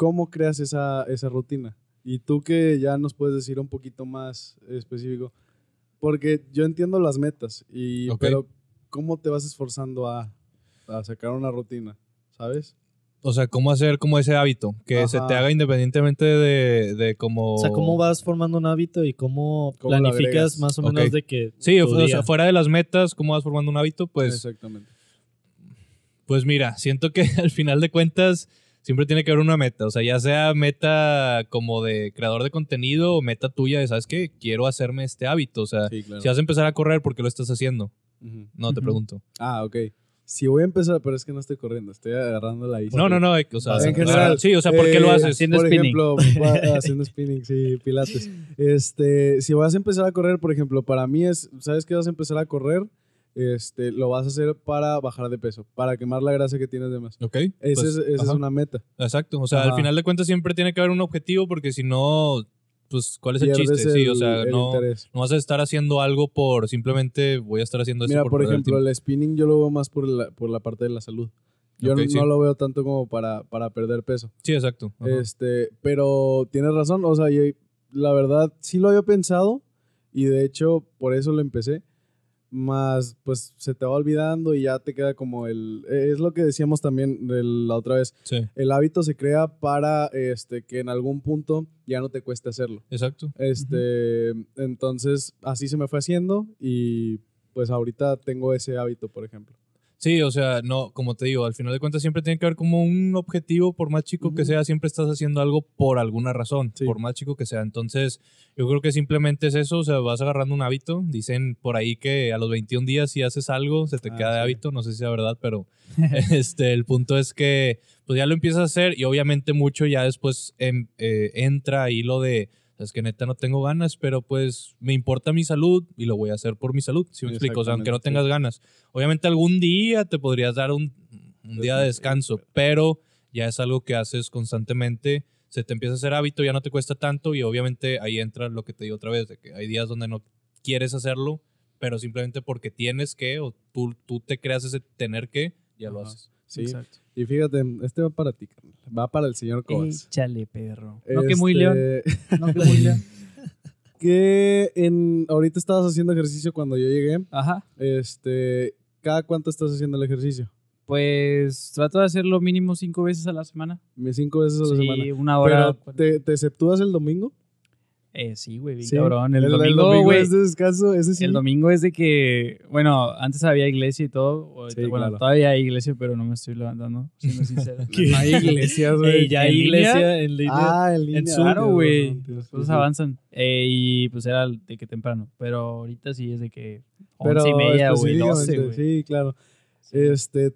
cómo creas esa, esa rutina. Y tú que ya nos puedes decir un poquito más específico, porque yo entiendo las metas, y, pero ¿cómo te vas esforzando a, a sacar una rutina? ¿Sabes? O sea, ¿cómo hacer como ese hábito? Que se te haga independientemente de, de como... O sea, ¿cómo vas formando un hábito y cómo, ¿Cómo planificas más o menos de que Sí, o sea, fuera de las metas, ¿cómo vas formando un hábito? Pues, Exactamente. pues mira, siento que al final de cuentas siempre tiene que haber una meta. O sea, ya sea meta como de creador de contenido o meta tuya de, ¿sabes qué? Quiero hacerme este hábito. O sea, Sí, claro. si vas a empezar a correr, ¿por qué lo estás haciendo? Ujú. No, te Ujú. pregunto. Ah, ok. Si voy a empezar, pero es que no estoy corriendo, estoy agarrando la bici. No, no, no. eh, O sea, En general. Sí, o sea, ¿por qué lo Eh, haces? haciendo por spinning. ejemplo, haciendo spinning, sí, pilates. Este, si vas a empezar a correr, por ejemplo, para mí es, ¿sabes qué vas a empezar a correr? Este, lo vas a hacer para bajar de peso, para quemar la grasa que tienes de más. Ok. Esa pues, es, esa es una meta. Exacto. O sea, al final de cuentas siempre tiene que haber un objetivo porque si no, pues, ¿cuál es el Pierdes chiste? sí, o sea, no, vas a estar haciendo algo por simplemente voy a estar haciendo esto por, por el ejemplo, el spinning yo lo veo más por la, por la parte de la salud. Yo no, sí. no lo veo tanto como para, para perder peso. Sí, exacto. Ajá. Este, pero tienes razón, o sea, y la verdad sí lo había pensado y de hecho por eso lo empecé, más pues se te va olvidando y ya te queda como el, es lo que decíamos también de la otra vez, Sí, el hábito se crea para este, que en algún punto ya no te cueste hacerlo. exacto. Este, entonces así se me fue haciendo y pues ahorita tengo ese hábito, por ejemplo. Sí, o sea, no, como te digo, al final de cuentas siempre tiene que haber como un objetivo, por más chico que sea, siempre estás haciendo algo por alguna razón, Sí. por más chico que sea. Entonces, yo creo que simplemente es eso, o sea, vas agarrando un hábito. Dicen por ahí que a los 21 días si haces algo, se te Ah, queda de sí. hábito, no sé si sea verdad, pero este, el punto es que pues ya lo empiezas a hacer y obviamente mucho ya después em- eh, entra ahí lo de, es que neta no tengo ganas, pero pues me importa mi salud y lo voy a hacer por mi salud, si me explico, o sea, aunque no tengas ganas. Obviamente algún día te podrías dar un, un día de descanso, pero ya es algo que haces constantemente, se te empieza a hacer hábito, ya no te cuesta tanto y obviamente ahí entra lo que te digo otra vez, de que hay días donde no quieres hacerlo, pero simplemente porque tienes que o tú, tú te creas ese tener que, ya lo haces. Sí. Exacto. Y fíjate, este va para ti, va para el señor Cobas. Échale, perro. No que muy Este, león. No que muy león. que en ahorita estabas haciendo ejercicio cuando yo llegué. Ajá. Este, ¿cada cuánto estás haciendo el ejercicio? Pues trato de hacerlo mínimo cinco veces a la semana. Cinco veces a la sí, semana. una hora. Pero ¿te, te exceptúas el domingo? Eh, sí, güey, bien Sí. cabrón. El, domingo, güey. es de descanso, ese sí. El domingo es de que, bueno, antes había iglesia y todo. Sí, bueno, claro. todavía hay iglesia, pero no me estoy levantando, siendo sincero. No hay iglesias, güey. Ey, ya hay ¿En iglesia en línea. Ah, en línea. Zoom. Claro, güey. Los razón. avanzan. Eh, y pues era de que temprano. Pero ahorita sí es de que once y media, güey, doce, güey. Sí, claro. Este,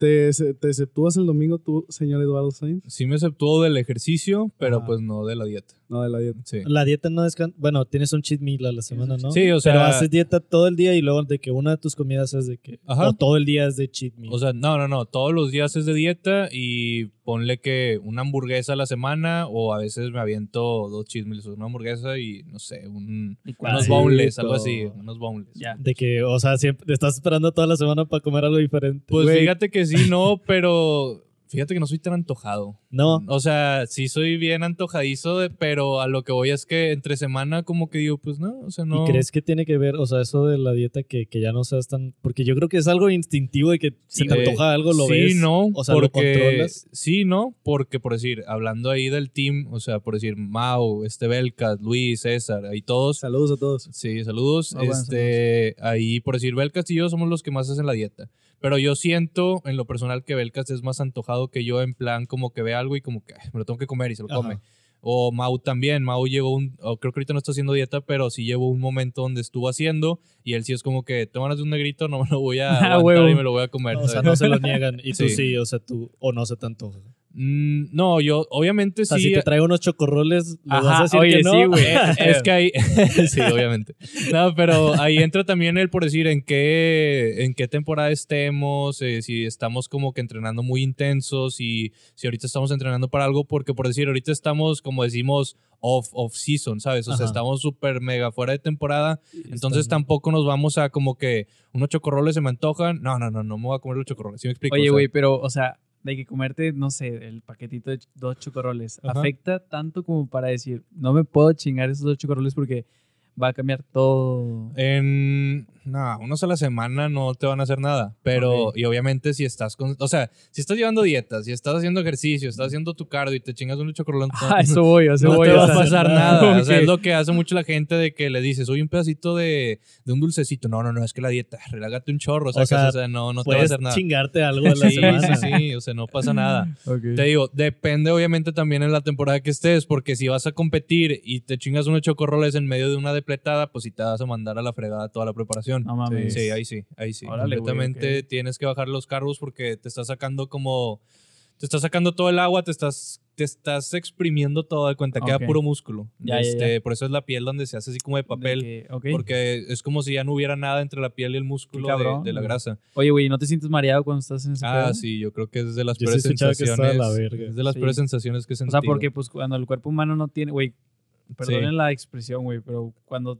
¿te, ¿te exceptúas el domingo tú, señor Eduardo Sainz? Sí me exceptuó del ejercicio, pero Ajá. pues no de la dieta. No, de la dieta. Sí. La dieta no descansa. Bueno, tienes un cheat meal a la semana, ¿no? Sí, o sea- Pero haces dieta todo el día y luego de que una de tus comidas es de que. Ajá. O todo el día es de cheat meal. O sea, no, no, no. Todos los días es de dieta y ponle que una hamburguesa a la semana o a veces me aviento dos chismes, una hamburguesa y no sé, un, unos boneless, algo así, unos boneless. Ya. de que, o sea, siempre estás esperando toda la semana para comer algo diferente. Pues Güey. fíjate que sí, no, pero fíjate que no soy tan antojado. No. O sea, sí soy bien antojadizo, de- pero a lo que voy es que entre semana como que digo, pues no, o sea, no. ¿Y crees que tiene que ver, o sea, eso de la dieta que, que ya no seas tan. Porque yo creo que es algo instintivo de que si te antoja algo, lo sí, ves. no, O sea, lo controlas. Sí, no, porque por decir, hablando ahí del team, o sea, por decir, Mau, este Belcas, Luis, César, ahí todos. Saludos a todos. Sí, saludos. Ah, bueno, este, ahí por decir, Belcas y yo somos los que más hacen la dieta. Pero yo siento en lo personal que Belcas es más antojado que yo, en plan, como que ve algo y como que "Ay, me lo tengo que comer y se lo Ajá. come. O Mau también. Mau llegó un. o creo que ahorita no está haciendo dieta, pero sí llevó un momento donde estuvo haciendo. Y él sí es como que, te ganas de un negrito, no me lo voy a Ah, aguantar y me lo voy a comer. O sea, no se lo niegan. Y tú Sí. sí, o sea, tú. O no se te antoja. Mm, no, yo obviamente O sea, sí. si te traigo unos chocorroles, ¿le vas a Ajá, decir oye, que no? sí, güey. es que ahí, sí, obviamente. No, pero ahí entra también el por decir en qué, en qué temporada estemos, eh, si estamos como que entrenando muy intensos y si ahorita estamos entrenando para algo, porque por decir, ahorita estamos, como decimos, off, off season, ¿sabes? O sea, Ajá. estamos súper mega fuera de temporada, entonces Están- tampoco nos vamos a como que unos chocorroles se me antojan. No, no, no, no me voy a comer los chocorroles, ¿sí me explico? O Oye, sea, güey, pero, o sea, de que comerte, no sé, el paquetito de dos chocorroles, Ajá. ¿afecta tanto como para decir, no me puedo chingar esos dos chocorroles porque va a cambiar todo? En. No, unos a la semana no te van a hacer nada. Pero, Ok. y obviamente si estás con. O sea, si estás llevando dietas, si estás haciendo ejercicio, estás haciendo tu cardio y te chingas un chocolate. Ah, eso voy, eso no voy. te va a pasar nada. nada. O sea, es lo que hace mucho la gente de que le dices, oye, un pedacito de, de un dulcecito. No, no, no, es que la dieta, relágate un chorro. O sea, O sea, o sea no, no te va a hacer nada. chingarte algo a la Sí, semana. sí, sí, o sea, no pasa nada. Ok. Te digo, depende obviamente también en la temporada que estés, porque si vas a competir y te chingas unos chocorroles en medio de una depletada, pues sí te vas a mandar a la fregada toda la preparación. No mames. Sí, ahí sí, ahí sí. Órale, güey, Completamente ok. tienes que bajar los cargos porque te está sacando como. Te está sacando todo el agua, te estás, te estás exprimiendo todo de cuenta, queda Ok. puro músculo. Ya, ya, este, ya. Por eso es la piel donde se hace así como de De papel. que- ok. Porque es como si ya no hubiera nada entre la piel y el músculo de- cabrón, de, la güey. grasa. Oye, güey, ¿no te sientes mareado cuando estás en ese Ah, pedo? sí, yo creo que es de las Yo sí peores que sensaciones. de la verga. Es de las Sí. peores sensaciones que he O sentido. sea, porque pues cuando el cuerpo humano no tiene, güey, perdonen la expresión, güey, pero cuando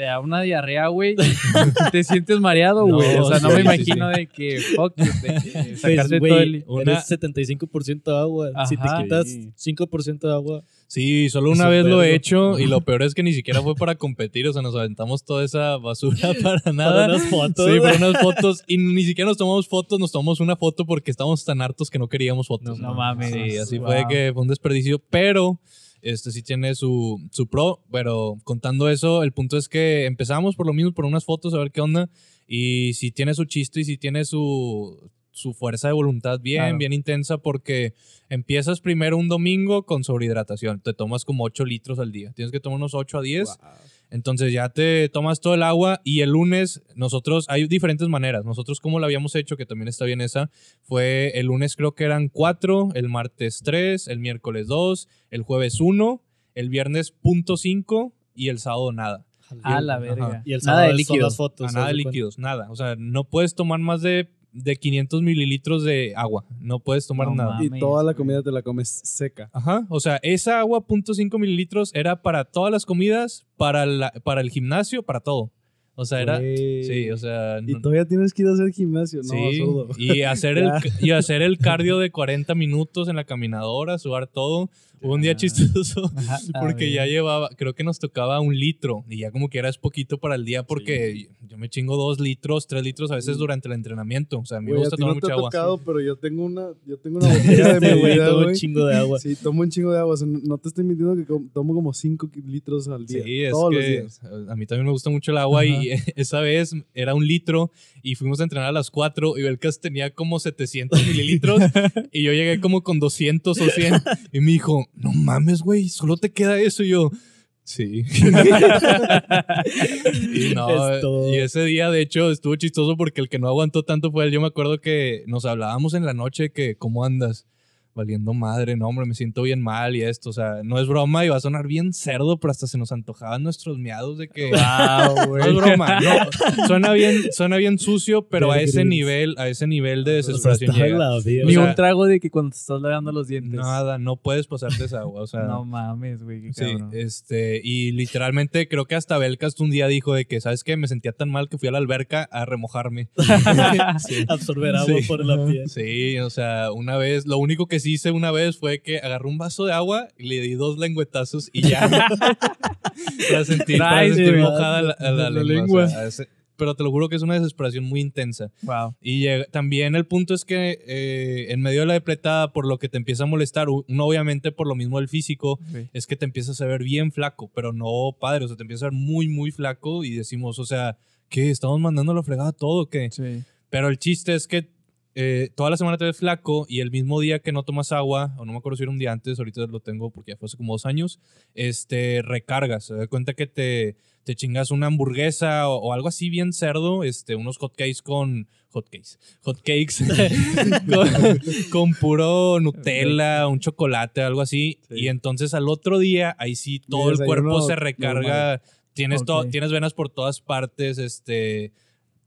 te da una diarrea, güey, te sientes mareado, No, güey. o sea, no sí, me sí, imagino de que, fuck, de que Pues, sacarte güey, todo el... Una- eres 75% agua. si te quitas Sí. 5% de agua, Sí, solo una un vez lo he hecho y lo peor es que ni siquiera fue para competir, o sea, nos aventamos toda esa basura para nada. para unas fotos. Sí, para unas fotos y ni siquiera nos tomamos fotos, nos tomamos una foto porque estábamos tan hartos que no queríamos fotos. No mames. Sí, así Wow. fue que fue un desperdicio, pero este sí tiene su, su pro, pero contando eso, el punto es que empezamos por lo mismo, por unas fotos, a ver qué onda, y si tiene su chiste y si tiene su, su fuerza de voluntad bien, Claro. bien intensa, porque empiezas primero un domingo con sobrehidratación, te tomas como 8 litros al día, tienes que tomar unos 8 a 10. Entonces ya te tomas todo el agua y el lunes nosotros, hay diferentes maneras. Nosotros como lo habíamos hecho, que también está bien esa, fue el lunes creo que eran cuatro, el martes tres, el miércoles dos, el jueves uno, el viernes punto cinco y el sábado nada. A la Ajá. verga. Y el Nada sábado de son líquidos. las fotos. A nada de cuenta. líquidos, nada. O sea, no puedes tomar más de, de 500 mililitros de agua. No puedes tomar No nada. mames. Y toda la comida te la comes seca. Ajá, o sea, esa agua .5 mililitros era para todas las comidas, para, la, para el gimnasio, para todo. O sea, era... Sí, o sea... Y todavía tienes que ir a hacer gimnasio. No, sí, y hacer, el, y hacer el cardio de 40 minutos en la caminadora, sudar todo. Hubo un día Ya. chistoso Ajá, porque ya llevaba, creo que nos tocaba un litro y ya como que era es poquito para el día porque yo me chingo dos litros, tres litros a veces durante el entrenamiento. O sea, a mí me gusta tomar no te mucha ha agua. tocado, pero yo tengo una, yo tengo una botella Este de mi vida, toma un chingo de agua. Sí, tomo un chingo de agua. o sea, no- te estoy mintiendo que tomo como 5 litros al día. Sí, es todos los días. a mí también me gusta mucho el agua y esa vez era un litro y fuimos a entrenar a las 4 y Belkas tenía como 700 mililitros y yo llegué como con 200 o 100 y me dijo, no mames, güey, solo te queda eso y yo... Sí. y, no, Es y ese día, de hecho, estuvo chistoso porque el que no aguantó tanto fue él. Yo me acuerdo que nos hablábamos en la noche que, ¿cómo andas? Valiendo madre, no, hombre, me siento bien mal y esto. O sea, no es broma y va a sonar bien cerdo, pero hasta se nos antojaban nuestros miados de que. Wow, No güey. es broma, no. Suena bien, suena bien sucio, pero a ese nivel, a ese nivel de O sea, desesperación llega. Ni o sea- un trago de que cuando te estás lavando los dientes. Nada, no puedes pasarte esa agua. O sea, No mames, güey, Sí, cabrón. este, y literalmente creo que hasta Belcast un día dijo de que, ¿sabes qué? Me sentía tan mal que fui a la alberca a remojarme. Sí. Absorber agua Sí. por la piel. Sí, o sea, una vez, lo único que sí hice una vez fue que agarré un vaso de agua y le di dos lengüetazos y ya. para sentir, para sentir mojada la, la La lengua. lengua. o sea, ese- pero te lo juro que es una desesperación muy intensa. Wow. Y llega- también el punto es que eh, en medio de la depletada, por lo que te empieza a molestar, uno obviamente por lo mismo del físico, es que te empiezas a ver bien flaco, pero no padre, o sea, te empiezas a ver muy, muy flaco y decimos, o sea, ¿qué? ¿Estamos mandando la fregada todo o qué? Sí. Pero el chiste es que eh, toda la semana te ves flaco y el mismo día que no tomas agua, o no me acuerdo si era un día antes, ahorita lo tengo porque ya fue hace como dos años, este, recargas. Se da cuenta que te, te chingas una hamburguesa o, o algo así bien cerdo, este, unos hotcakes con... Hotcakes. Hotcakes con, con puro Nutella, un chocolate, algo así. Sí. Y entonces al otro día, ahí sí, todo el cuerpo se recarga. Tienes, to- Ok. tienes venas por todas partes, este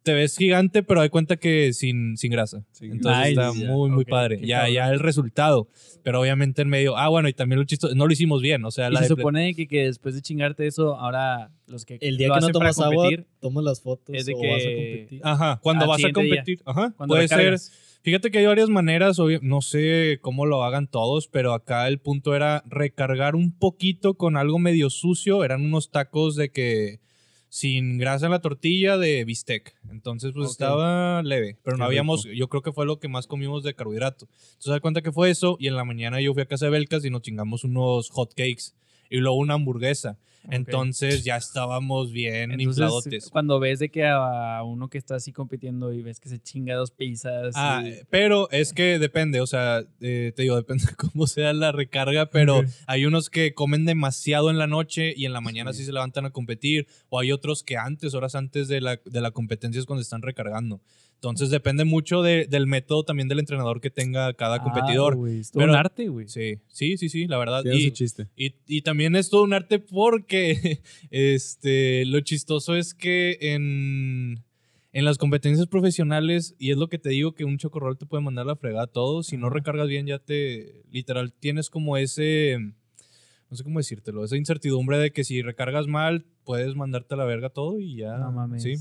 te ves gigante, pero hay cuenta que sin, sin grasa. Entonces está muy, muy padre. Ya, cabrón. ya el resultado. Pero obviamente en medio. Ah, bueno, y también lo chistoso. No lo hicimos bien. O sea, Y la se supone que, que después de chingarte eso, ahora los que El día lo que no para tomas agua, competir, tomas las fotos es de o vas a que- competir. Ajá, cuando al vas a día. competir. Ajá, cuando puede ser. Fíjate que hay varias maneras, obvio- no sé cómo lo hagan todos, pero acá el punto era recargar un poquito con algo medio sucio. Eran unos tacos de que sin grasa en la tortilla de bistec. Entonces, pues estaba leve, pero no habíamos, yo creo que fue lo que más comimos de carbohidrato. Entonces, da cuenta que fue eso y en la mañana yo fui a casa de Belcas y nos chingamos unos hot cakes y luego una hamburguesa. Entonces ya estábamos bien Entonces, infladotes. cuando ves de que a uno que está así compitiendo y ves que se chinga dos pizzas. Ah, y- pero es que depende, o sea, eh, te digo, depende de cómo sea la recarga, pero hay unos que comen demasiado en la noche y en la mañana sí, Sí. se levantan a competir, o hay otros que antes, horas antes de la, de la competencia es cuando están recargando. Entonces depende mucho de- del método también del entrenador que tenga cada Ah, competidor. güey, es todo Pero- un arte, güey. Sí, sí, sí, sí, la verdad. Y, chiste. y, y también es todo un arte porque este, lo chistoso es que en, en las competencias profesionales, y es lo que te digo, que un chocorrol te puede mandar la fregada todo. Si no recargas bien, ya te, literal, tienes como ese, no sé cómo decírtelo, esa incertidumbre de que si recargas mal, puedes mandarte a la verga todo y ya. No mames. Sí.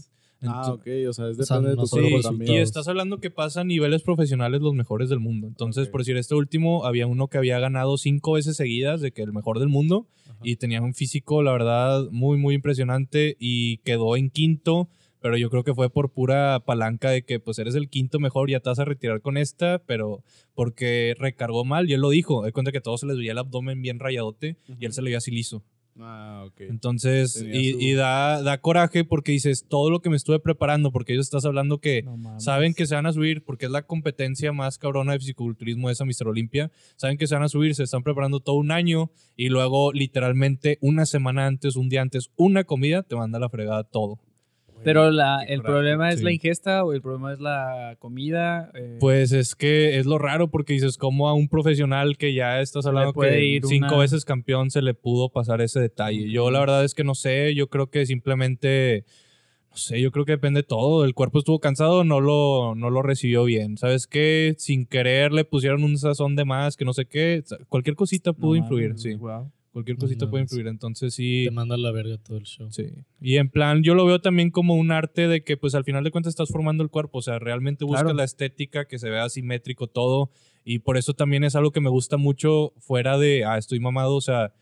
Ah, ok, o sea, es O sea, depende de tu Sí, también. y estás hablando que pasa a niveles profesionales los mejores del mundo. Entonces, por decir, este último, había uno que había ganado cinco veces seguidas de que el mejor del mundo y tenía un físico, la verdad, muy, muy impresionante y quedó en quinto, pero yo creo que fue por pura palanca de que pues eres el quinto mejor, ya te vas a retirar con esta, pero porque recargó mal y él lo dijo, de cuenta que a todos se les veía el abdomen bien rayadote y él se le veía así liso. Ah, ok. Entonces, y, su- y da, da coraje porque dices, todo lo que me estuve preparando, porque ellos estás hablando que No saben que se van a subir, porque es la competencia más cabrona de fisiculturismo esa Mr. Olimpia, saben que se van a subir, se están preparando todo un año y luego literalmente una semana antes, un día antes, una comida te manda la fregada todo. Pero la, el problema es Sí. la ingesta o el problema es la comida. eh, Pues es que es lo raro porque dices, como a un profesional que ya estás hablando que ir cinco una- veces campeón se le pudo pasar ese detalle. Yo la verdad es que no sé, yo creo que simplemente, no sé, yo creo que depende de todo. El cuerpo estuvo cansado, no lo, no lo recibió bien. ¿Sabes qué? Sin querer le pusieron un sazón de más, que no sé qué. Cualquier cosita pudo influir, sí. guau. Cualquier No cosita puede mames. influir. Entonces sí. Te manda a la verga todo el show. Sí. Y en plan, yo lo veo también como un arte de que, pues al final de cuentas estás formando el cuerpo. O sea, realmente buscas Claro. la estética, que se vea simétrico todo. Y por eso también es algo que me gusta mucho fuera de, ah, estoy mamado. O sea,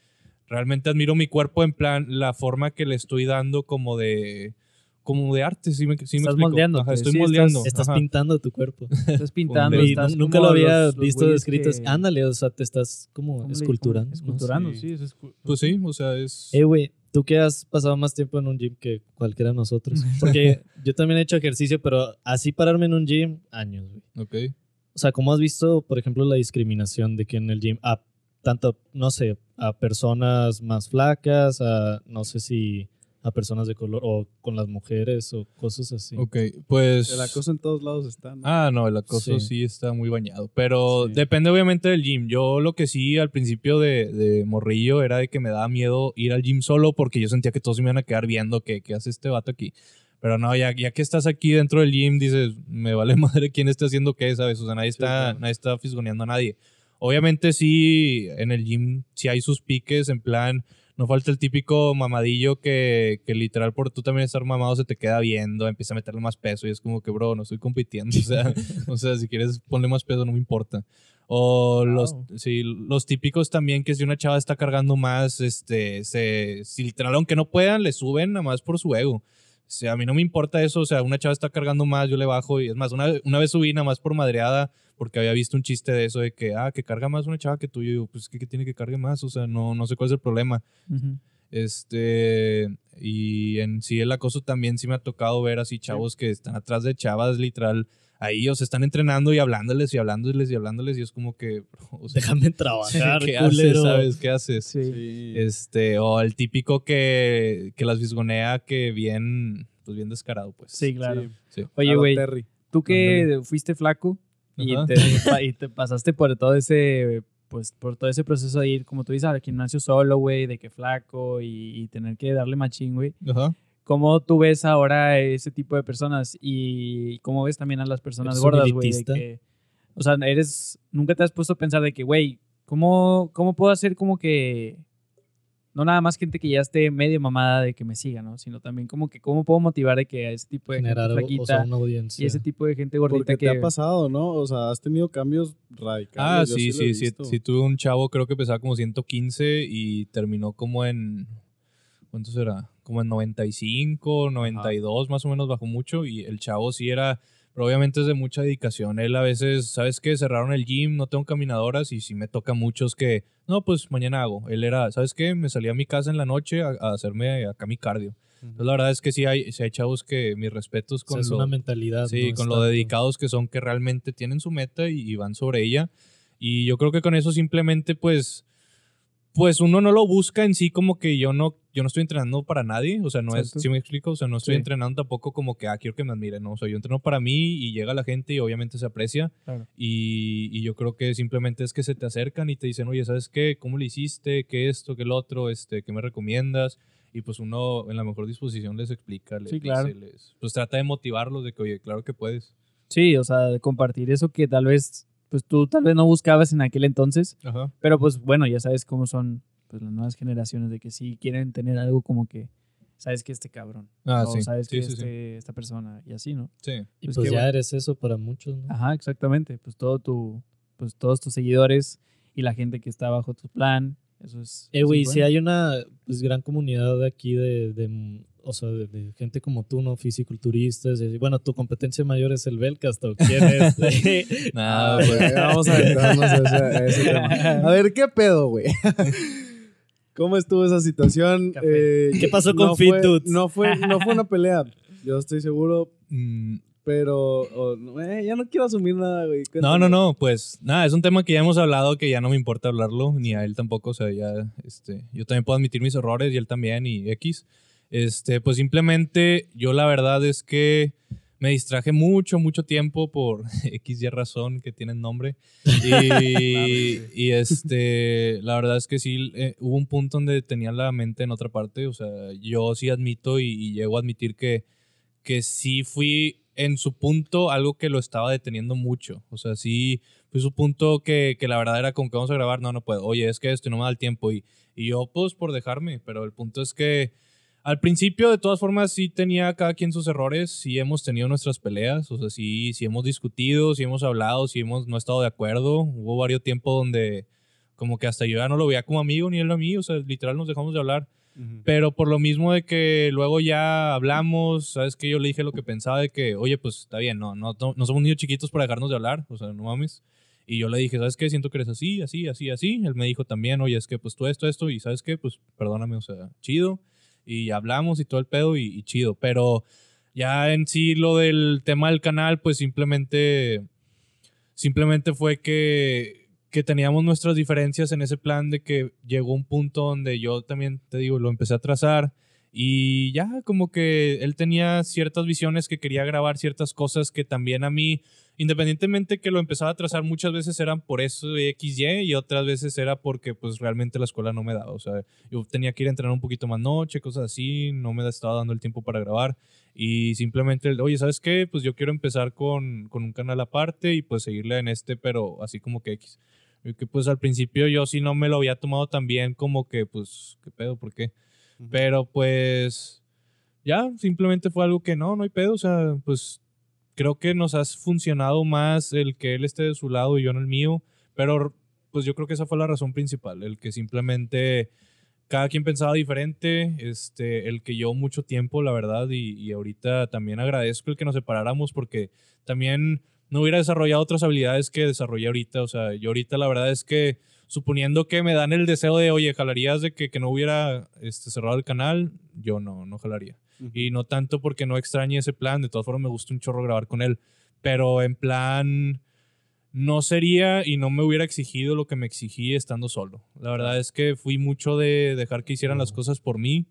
realmente admiro mi cuerpo en plan, la forma que le estoy dando como de, como de arte. Sí me, sí me Estás Ajá, estoy sí, moldeando. Estás pintando tu cuerpo. Estás pintando. Estás nunca lo había los- visto descrito. que- Ándale, o sea, te estás como ¿cómo le- esculturando. Esculturando, Sí. sí. es escu- Pues sí, o sea, es... Eh, güey, tú que has pasado más tiempo en un gym que cualquiera de nosotros. Porque yo también he hecho ejercicio, pero así pararme en un gym, años, güey. Ok. O sea, ¿cómo has visto, por ejemplo, la discriminación de que en el gym, a tanto, no sé, a personas más flacas, a no sé si a personas de color o con las mujeres o cosas así? Ok, pues... El acoso en todos lados está. ¿no? Ah, no, el acoso Sí. sí, está muy bañado. Pero Sí. depende obviamente del gym. Yo lo que sí al principio de, de morrillo era de que me daba miedo ir al gym solo porque yo sentía que todos me iban a quedar viendo que, qué hace este vato aquí. Pero no, ya, ya que estás aquí dentro del gym, dices, me vale madre quién está haciendo qué, ¿sabes? O sea, nadie está, claro. nadie está fisgoneando a nadie. Obviamente sí, en el gym sí hay sus piques, en plan, no falta el típico mamadillo que, que literal por tú también estar mamado se te queda viendo, empieza a meterle más peso y es como que, bro, no estoy compitiendo. O sea, o sea si quieres ponle más peso, no me importa. O los, sí, los típicos también que si una chava está cargando más, este, se, si literal aunque no puedan, le suben nada más por su ego. Sea, a mí no me importa eso, o sea, una chava está cargando más, yo le bajo y es más, una, una vez subí nada más por madreada porque había visto un chiste de eso de que, ah, que carga más una chava que tú. Yo digo, pues, ¿qué, qué tiene que cargue más? O sea, no, no sé cuál es el problema. Este, y en sí el acoso también sí me ha tocado ver así chavos que están atrás de chavas, literal, ahí, o sea, están entrenando y hablándoles y hablándoles y hablándoles y es como que, o sea, Déjame trabajar, ¿qué haces, sabes? ¿Qué haces? Sí. Este, o el típico que, que las visgonea que bien, pues bien descarado, pues. Sí, claro. Sí. Sí. A Oye, güey, tú que fuiste flaco y Ajá. te, y te pasaste por todo ese pues por todo ese proceso de ir, como tú dices, al gimnasio solo, güey, de que flaco y, y tener que darle machín, güey. Ajá. ¿Cómo tú ves ahora ese tipo de personas y cómo ves también a las personas ¿Eres un gordas, güey? O sea, eres, nunca te has puesto a pensar de que, güey, ¿cómo, ¿cómo puedo hacer como que, no nada más gente que ya esté medio mamada de que me siga, ¿no? Sino también como que, ¿cómo puedo motivar de que a ese tipo de Generar gente o flaquita sea, una audiencia. y ese tipo de gente gordita Porque que... te ha pasado, ¿no? O sea, has tenido cambios radicales. Ah, sí, sí, sí, sí. Tuve un chavo, creo que pesaba como 115 y terminó como en. ¿Cuánto será? Como en 95, 92, más o menos, bajó mucho. Y el chavo sí era. Pero obviamente es de mucha dedicación. Él a veces, ¿sabes qué? Cerraron el gym, no tengo caminadoras y sí me toca muchos que. No, pues mañana hago. Él era, ¿sabes qué? Me salí a mi casa en la noche a, a hacerme acá mi cardio. Entonces, la verdad es que sí hay, sí hay chavos que mis respetos O sea, con es lo- una mentalidad. Sí, ¿no? con Es lo dedicados que son, que realmente tienen su meta y, y van sobre ella. Y yo creo que con eso simplemente, pues, pues uno no lo busca en sí como que yo no, yo no estoy entrenando para nadie. O sea, no Exacto. es, ¿sí me explico? O sea, no estoy Sí. entrenando tampoco como que, ah, quiero que me admiren. No, o sea, yo entreno para mí y llega la gente y obviamente se aprecia. Claro. Y, y yo creo que simplemente es que se te acercan y te dicen, oye, ¿sabes qué? ¿Cómo le hiciste? ¿Qué esto? ¿Qué el otro? Este, ¿Qué me recomiendas? Y pues uno en la mejor disposición les explica, les Sí, claro. dice, les- pues trata de motivarlos de que, oye, claro que puedes. Sí, o sea, de compartir eso que tal vez, pues tú tal vez no buscabas en aquel entonces, Ajá. pero pues bueno, ya sabes cómo son pues, las nuevas generaciones de que sí quieren tener algo como que, sabes que este cabrón, Ah, o sí. sabes Sí, que sí, sí. este, esta persona y así, ¿no? Sí. Y Pues pues, ya bueno. eres eso para muchos, ¿no? Ajá, exactamente, pues todo tu, pues todos tus seguidores y la gente que está bajo tu plan, eso es... Eh, güey, bueno. hay una pues, gran comunidad de aquí de, de, o sea, de, de gente como tú, ¿no? Fisiculturistas. y, bueno, tu competencia mayor es el Belcast, ¿o quién es? Nada, Ah, pues, güey, vamos a aventarnos a ese, a ese tema. A ver, ¿qué pedo, güey? ¿Cómo estuvo esa situación? Café. Eh, ¿Qué pasó con no Fit fue-? No fue, no fue una pelea. Yo estoy seguro, mm, pero o- no, eh, ya no quiero asumir nada, güey. no, no, no, pues nada, es un tema que ya hemos hablado que ya no me importa hablarlo, ni a él tampoco, o sea, ya, este, yo también puedo admitir mis errores y él también y X. Este, pues simplemente yo la verdad es que me distraje mucho, mucho tiempo por X y razón que tienen nombre. Y, y, este, la verdad es que sí, eh, hubo un punto donde tenía la mente en otra parte. O sea, yo sí admito y, y llego a admitir que, que sí fui en su punto algo que lo estaba deteniendo mucho. O sea, sí fue su punto que, que la verdad era como que vamos a grabar, no, no puedo. Oye, es que esto no me da el tiempo. Y, y yo, pues, por dejarme. Pero el punto es que al principio, de todas formas, sí tenía cada quien sus errores, sí hemos tenido nuestras peleas, o sea, sí, sí hemos discutido, sí hemos hablado, sí hemos no estado de acuerdo. Hubo varios tiempos donde como que hasta yo ya no lo veía como amigo ni él a mí, o sea, literal nos dejamos de hablar. Pero por lo mismo de que luego ya hablamos, sabes que yo le dije lo que pensaba de que, oye, pues está bien, no, no, no, no somos niños chiquitos para dejarnos de hablar, o sea, no mames. Y yo le dije, ¿sabes qué? Siento que eres así, así, así, así. Él me dijo también, oye, es que pues tú esto, esto, y ¿sabes qué? Pues perdóname, o sea, chido. Y hablamos y todo el pedo y, chido. Pero ya en sí lo del tema del canal, pues simplemente, simplemente fue que, que teníamos nuestras diferencias en ese plan de que llegó un punto donde yo también, te digo, lo empecé a trazar y ya como que él tenía ciertas visiones que quería grabar ciertas cosas que también a mí, independientemente que lo empezaba a trazar, muchas veces eran por eso XY y otras veces era porque pues realmente la escuela no me daba. O sea, yo tenía que ir a entrenar un poquito más noche, cosas así, no me estaba dando el tiempo para grabar y simplemente, oye, ¿sabes qué? Pues yo quiero empezar con, con un canal aparte y pues seguirle en este, pero así como que X. Y que pues al principio yo sí no me lo había tomado tan bien como que pues, ¿qué pedo? ¿Por qué? Pero pues ya, simplemente fue algo que no, no hay pedo, o sea, pues creo que nos ha funcionado más el que él esté de su lado y yo en el mío, pero pues yo creo que esa fue la razón principal, el que simplemente cada quien pensaba diferente, este, el que yo mucho tiempo, la verdad, y, y ahorita también agradezco el que nos separáramos porque también no hubiera desarrollado otras habilidades que desarrollé ahorita, o sea, yo ahorita la verdad es que suponiendo que me dan el deseo de, oye, jalarías de que, que no hubiera este, cerrado el canal, yo no, no jalaría. Y no tanto porque no extrañe ese plan, de todas formas me gusta un chorro grabar con él, pero en plan no sería y no me hubiera exigido lo que me exigí estando solo. La verdad es que fui mucho de dejar que hicieran las cosas por mí,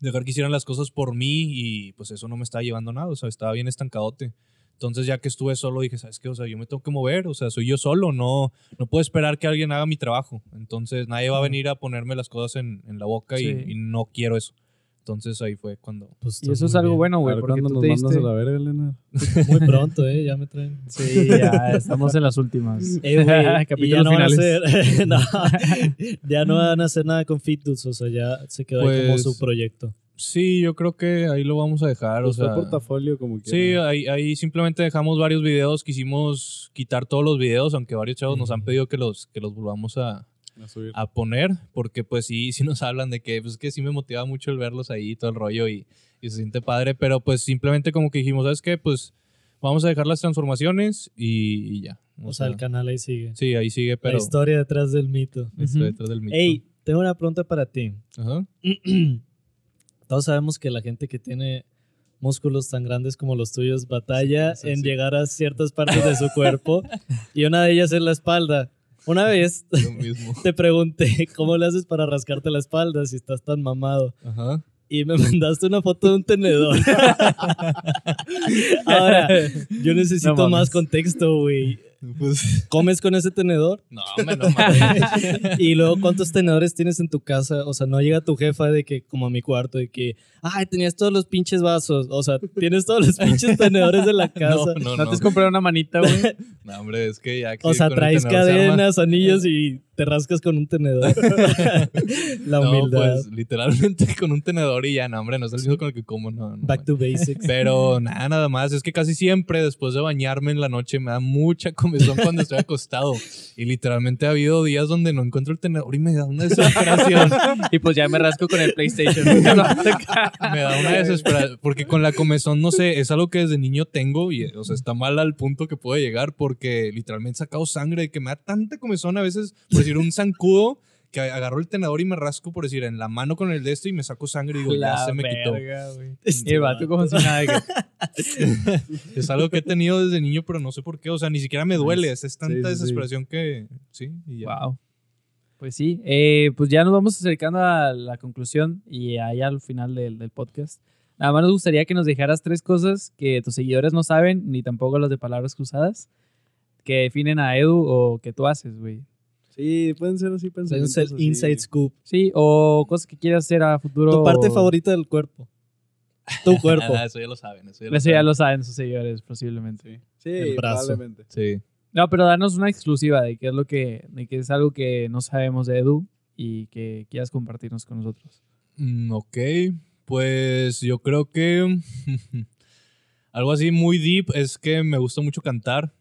dejar que hicieran las cosas por mí y pues eso no me estaba llevando a nada, o sea, estaba bien estancadote. Entonces ya que estuve solo dije, ¿sabes qué? O sea, yo me tengo que mover, o sea, soy yo solo, no, no puedo esperar que alguien haga mi trabajo. Entonces nadie va a venir a ponerme las cosas en, en la boca y, no quiero eso. Entonces ahí fue cuando... Pues Y eso es algo bien. bueno, güey, porque tú nos te mandas diste... a la verga, Elena. Muy pronto, ¿eh? Ya me traen. Sí, ya estamos en las últimas. Eh, güey, ya no van a finales. hacer, no, ya no van a hacer nada con Fitdudes, o sea, ya se quedó ahí como Pues, su proyecto. Sí, yo creo que ahí lo vamos a dejar. Pues o sea, fue portafolio como Sí, quiera. ahí, ahí simplemente dejamos varios videos. Quisimos quitar todos los videos, aunque varios chavos nos han pedido que los, que los volvamos a, a subir. a poner, porque pues sí, sí nos hablan de que, pues que sí me motiva mucho el verlos ahí, todo el rollo y, y se siente padre, pero pues simplemente como que dijimos, ¿sabes qué? Pues vamos a dejar las transformaciones y, y ya. O sea, el canal ahí sigue. Sí, ahí sigue, pero La historia detrás del mito. estoy Ujú. detrás del mito. Ey, tengo una pregunta para ti. Ajá. Todos sabemos que la gente que tiene músculos tan grandes como los tuyos batalla Sí, sí, en sí. llegar a ciertas partes de su cuerpo y una de ellas es la espalda. Una vez mismo. te pregunté cómo le haces para rascarte la espalda si estás tan mamado Ajá. y me mandaste una foto de un tenedor. Ahora, yo necesito No más contexto, güey. Pues, ¿Comes con ese tenedor? no, hombre, no mames. Y luego, ¿cuántos tenedores tienes en tu casa? O sea, no llega tu jefa de que, como a mi cuarto, de que, ay, tenías todos los pinches vasos. O sea, tienes todos los pinches tenedores de la casa. No, no, ¿No no. te has comprado una manita, güey? No, hombre, es que ya que o sea, traes se cadenas, anillos y te rascas con un tenedor. la No, humildad. pues literalmente con un tenedor y ya, no, hombre, no es el mismo con el que como, no. no Back to basics. Pero nada, nada más. Es que casi siempre después de bañarme en la noche me da mucha comezón cuando estoy acostado. Y literalmente ha habido días donde no encuentro el tenedor y me da una desesperación. Y pues ya me rasco con el PlayStation. me da una desesperación. Porque con la comezón, no sé, es algo que desde niño tengo y, o sea, está mal al punto que puede llegar porque literalmente he sacado sangre de que me da tanta comezón a veces, por decir, un zancudo que agarro el tenedor y me rasco, por decir, en la mano con el de esto y me saco sangre y digo, ya se me quitó. verga. Este Y el vato como si nada. que- Es algo que he tenido desde niño, pero no sé por qué. O sea, ni siquiera me duele. Es, tanta Sí, sí, sí. desesperación que. Sí, y ya. Wow. Pues sí, eh, pues ya nos vamos acercando a la conclusión y allá al final del, del podcast. Nada más nos gustaría que nos dejaras tres cosas que tus seguidores no saben, ni tampoco las de palabras cruzadas, que definen a Edu o que tú haces, güey. Sí, pueden ser así pensamientos el así. inside scoop. Sí, o cosas que quieras hacer a futuro. Tu parte favorita del cuerpo. Tu cuerpo. Eso ya lo saben. Eso ya lo Eso ya saben. lo saben sus seguidores, posiblemente. Sí, El brazo. probablemente. Sí. No, pero danos una exclusiva de qué es lo que, de que es algo que no sabemos de Edu y que quieras compartirnos con nosotros. Mm, ok. Pues yo creo que. algo así muy deep es que me gusta mucho cantar.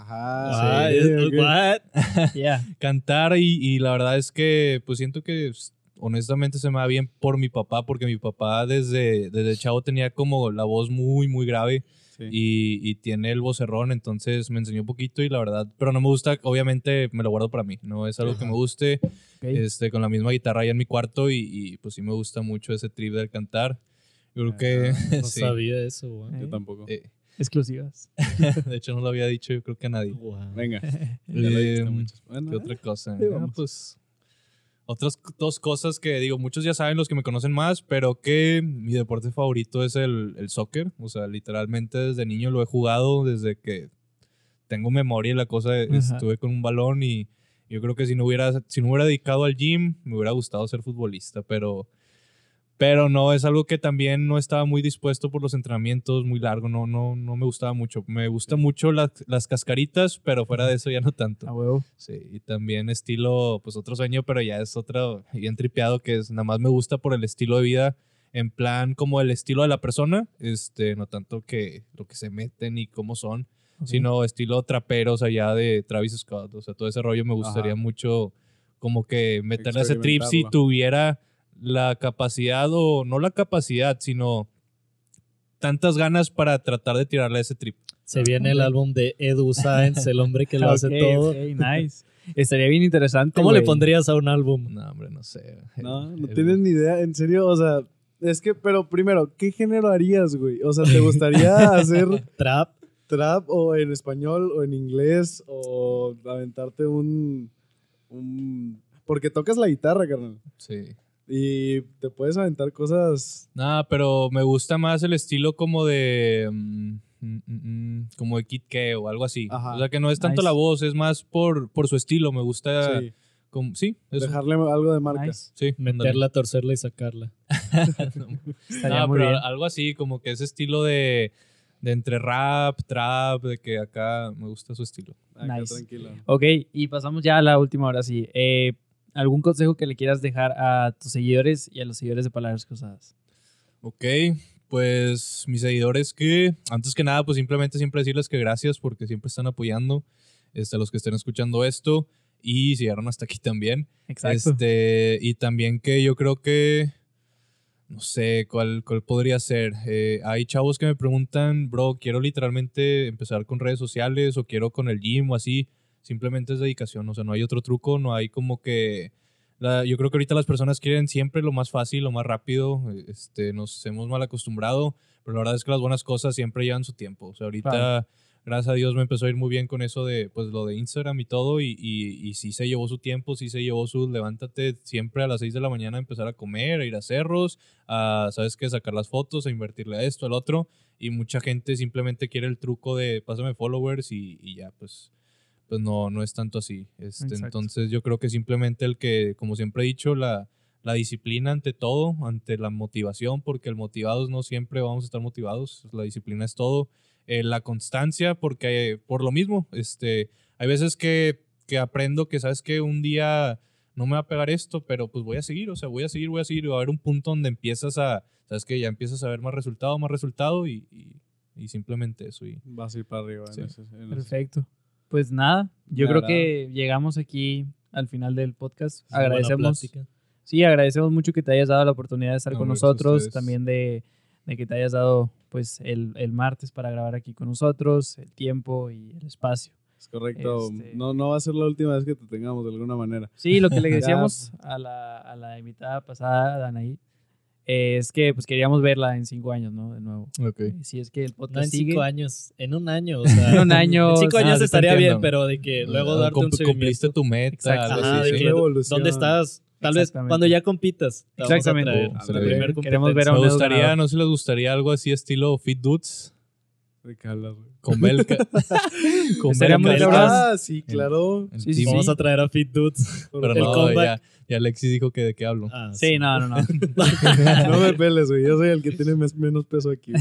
Ajá. Ah, sí, es- what? Cantar y, y la verdad es que pues siento que s- honestamente se me va bien por mi papá porque mi papá desde, desde chavo tenía como la voz muy muy grave Sí. y, y tiene el vocerrón, entonces me enseñó un poquito y la verdad, pero no me gusta, obviamente me lo guardo para mí, no es algo que me guste, este, con la misma guitarra ahí en mi cuarto y, y, pues sí me gusta mucho ese trip del cantar. Yo creo que No sí. sabía eso, güey. Yo tampoco. Eh, Exclusivas. de hecho no lo había dicho yo creo que a nadie. Wow. Venga. Ya lo mucho. Bueno, ¿Qué eh, otra cosa? ahí Ah, pues otras dos cosas que digo, muchos ya saben los que me conocen más, pero que mi deporte favorito es el, el soccer. O sea, literalmente desde niño lo he jugado, desde que tengo memoria y la cosa, de- Ajá. estuve con un balón y yo creo que si no hubiera, si no hubiera dedicado al gym, me hubiera gustado ser futbolista, pero... Pero no, es algo que también no estaba muy dispuesto por los entrenamientos, muy largo, no, no, no me gustaba mucho. Me gustan mucho las, las cascaritas, pero fuera de eso ya no tanto. A huevo. Sí, y también estilo, pues otro sueño, pero ya es otro bien tripeado que es, nada más me gusta por el estilo de vida, en plan como el estilo de la persona, este, no tanto que lo que se meten y cómo son, sino estilo traperos allá de Travis Scott, o sea, todo ese rollo me gustaría Ajá. mucho como que meterle ese trip si tuviera la capacidad o no la capacidad, sino tantas ganas para tratar de tirarle a ese trip. Se viene el álbum de Edu Sáenz, el hombre que lo hace todo. ok, nice. Estaría bien interesante. ¿Cómo le pondrías a un álbum? No, hombre, no sé. No, no El- tienes ni idea. En serio, o sea, es que, pero primero, ¿qué género harías, güey? O sea, ¿te gustaría hacer. Trap. trap o en español o en inglés o aventarte un, un... Porque tocas la guitarra, carnal. Sí. Y te puedes aventar cosas... Nada, pero me gusta más el estilo como de... mm, mm, mm, como de Kid K o algo así. Ajá. O sea, que no es tanto Nice. la voz, es más por, por su estilo. Me gusta... Sí, como- sí, eso. dejarle algo de marca. Nice. Sí. Meterla, torcerla y sacarla. No, pero bien. algo así, como que ese estilo de, de entre rap, trap, de que acá me gusta su estilo. Acá, Nice. tranquilo. Ok, y pasamos ya a la última hora, sí. Eh, ¿Algún consejo que le quieras dejar a tus seguidores y a los seguidores de Palabras Cruzadas? Ok, pues mis seguidores que, antes que nada, pues simplemente siempre decirles que gracias porque siempre están apoyando este, a los que estén escuchando esto y si llegaron hasta aquí también. Exacto. Este, y también que yo creo que, no sé, cuál, cuál podría ser. Eh, hay chavos que me preguntan, bro, quiero literalmente empezar con redes sociales o quiero con el gym o así. Simplemente es dedicación, o sea, no hay otro truco, no hay como que... la- yo creo que ahorita las personas quieren siempre lo más fácil, lo más rápido. eh, Este, nos hemos mal acostumbrado, pero la verdad es que las buenas cosas siempre llevan su tiempo. O sea, ahorita Claro. gracias a Dios me empezó a ir muy bien con eso de pues lo de Instagram y todo y, y, y sí se llevó su tiempo, sí se llevó su levántate siempre a las 6 de la mañana a empezar a comer, a ir a cerros, a sabes qué, sacar las fotos, a invertirle a esto, al otro y mucha gente simplemente quiere el truco de pásame followers y, y ya pues pues no no es tanto así. Este, Exacto. entonces yo creo que simplemente el que como siempre he dicho la la disciplina ante todo, ante la motivación, porque el motivados no siempre vamos a estar motivados, la disciplina es todo eh, la constancia, porque eh, por lo mismo, este, hay veces que, que aprendo que, sabes que un día no me va a pegar esto, pero pues voy a seguir, o sea, voy a seguir, voy a seguir, y va a haber un punto donde empiezas a, sabes que ya empiezas a ver más resultado, más resultado, y, y, y simplemente eso. Y, Vas a ir para arriba. en Sí. ese- en ese- Perfecto. Pues nada, yo creo que llegamos aquí al final del podcast. Es Agradecemos. Sí, agradecemos mucho que te hayas dado la oportunidad de estar No, con nosotros, también de, de que te hayas dado pues el, el martes para grabar aquí con nosotros, el tiempo y el espacio. Es correcto. Este- No, no va a ser la última vez que te tengamos de alguna manera. Sí, lo que le decíamos a la, a la invitada pasada, Danaí, eh, es que pues queríamos verla en cinco años, ¿no? De nuevo. ok. Eh, Si es que el No podcast en sigue. cinco años, en un año. O sea, En un año, En cinco ah, años te estaría bien, pero de que luego Ah, darte un cum- Cumpliste tu meta, Exacto. algo Ajá, así, de sí. que. ¿dónde estás? Tal vez Exactamente. cuando ya compitas. te vamos a Exactamente. traer Oh, a bien. Queremos ver a un Me gustaría, ganador. no sé les gustaría algo así estilo Fit Dudes ¿De qué hablas, güey? con Belka. con Belka. Ah, sí, claro. en Sí, sí. Vamos a traer a Fit Dudes. Pero el no, comeback. ya, ya Alexis dijo que de qué hablo. Ah, Sí, no, no, no. No me peles, güey. Yo soy el que tiene mes- menos peso aquí.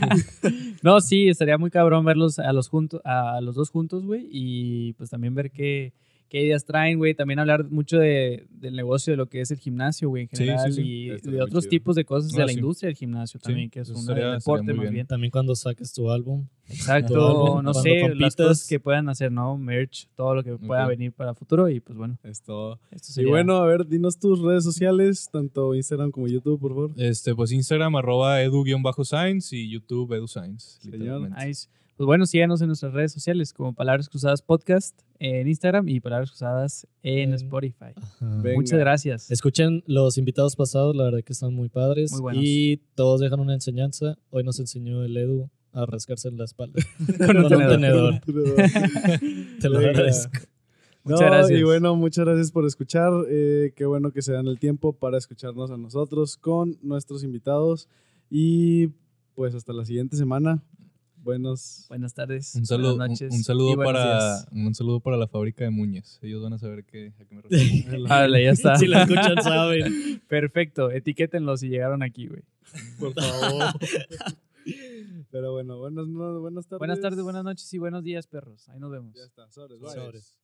no, sí, estaría muy cabrón verlos a los, juntos, a los dos juntos, güey. Y pues también ver qué, qué ideas traen, güey. También hablar mucho de, del negocio de lo que es el gimnasio, güey, en Sí, sí, general. sí. Y de otros chido. tipos de cosas de la sí. industria del gimnasio Sí, también, que es un deporte más bien. bien. También cuando saques tu álbum. Exacto, no sé, las compitas. cosas que puedan hacer, ¿no? Merch, todo lo que pueda venir para futuro. Y pues bueno, Es todo. esto Y sería... bueno, a ver, dinos tus redes sociales, tanto Instagram como YouTube, por favor. Este, pues Instagram, arroba edu-science y YouTube edu-science. Nice. Pues bueno, síganos en nuestras redes sociales como Palabras Cruzadas Podcast en Instagram y Palabras Cruzadas en Spotify. Muchas gracias. Escuchen los invitados pasados, la verdad que están muy padres. Muy buenos. Y todos dejan una enseñanza. Hoy nos enseñó el Edu a rascarse en la espalda. Con Con un tenedor. tenedor. Te lo agradezco. Muchas No, gracias. Y bueno, muchas gracias por escuchar. Eh, qué bueno que se dan el tiempo para escucharnos a nosotros con nuestros invitados. Y pues hasta la siguiente semana. Buenos. Buenas tardes. Un saludo, buenas un, noches. un saludo para días. un saludo para la fábrica de Muñez. Ellos van a saber qué, a qué me refiero. Vale, ya está. Si lo escuchan, saben. Perfecto. Etiquétenlos si llegaron aquí, güey. Por favor. Pero bueno, buenas, no- buenas tardes. Buenas tardes, buenas noches y buenos días, perros. Ahí nos vemos. Ya está, sobres. Sobres.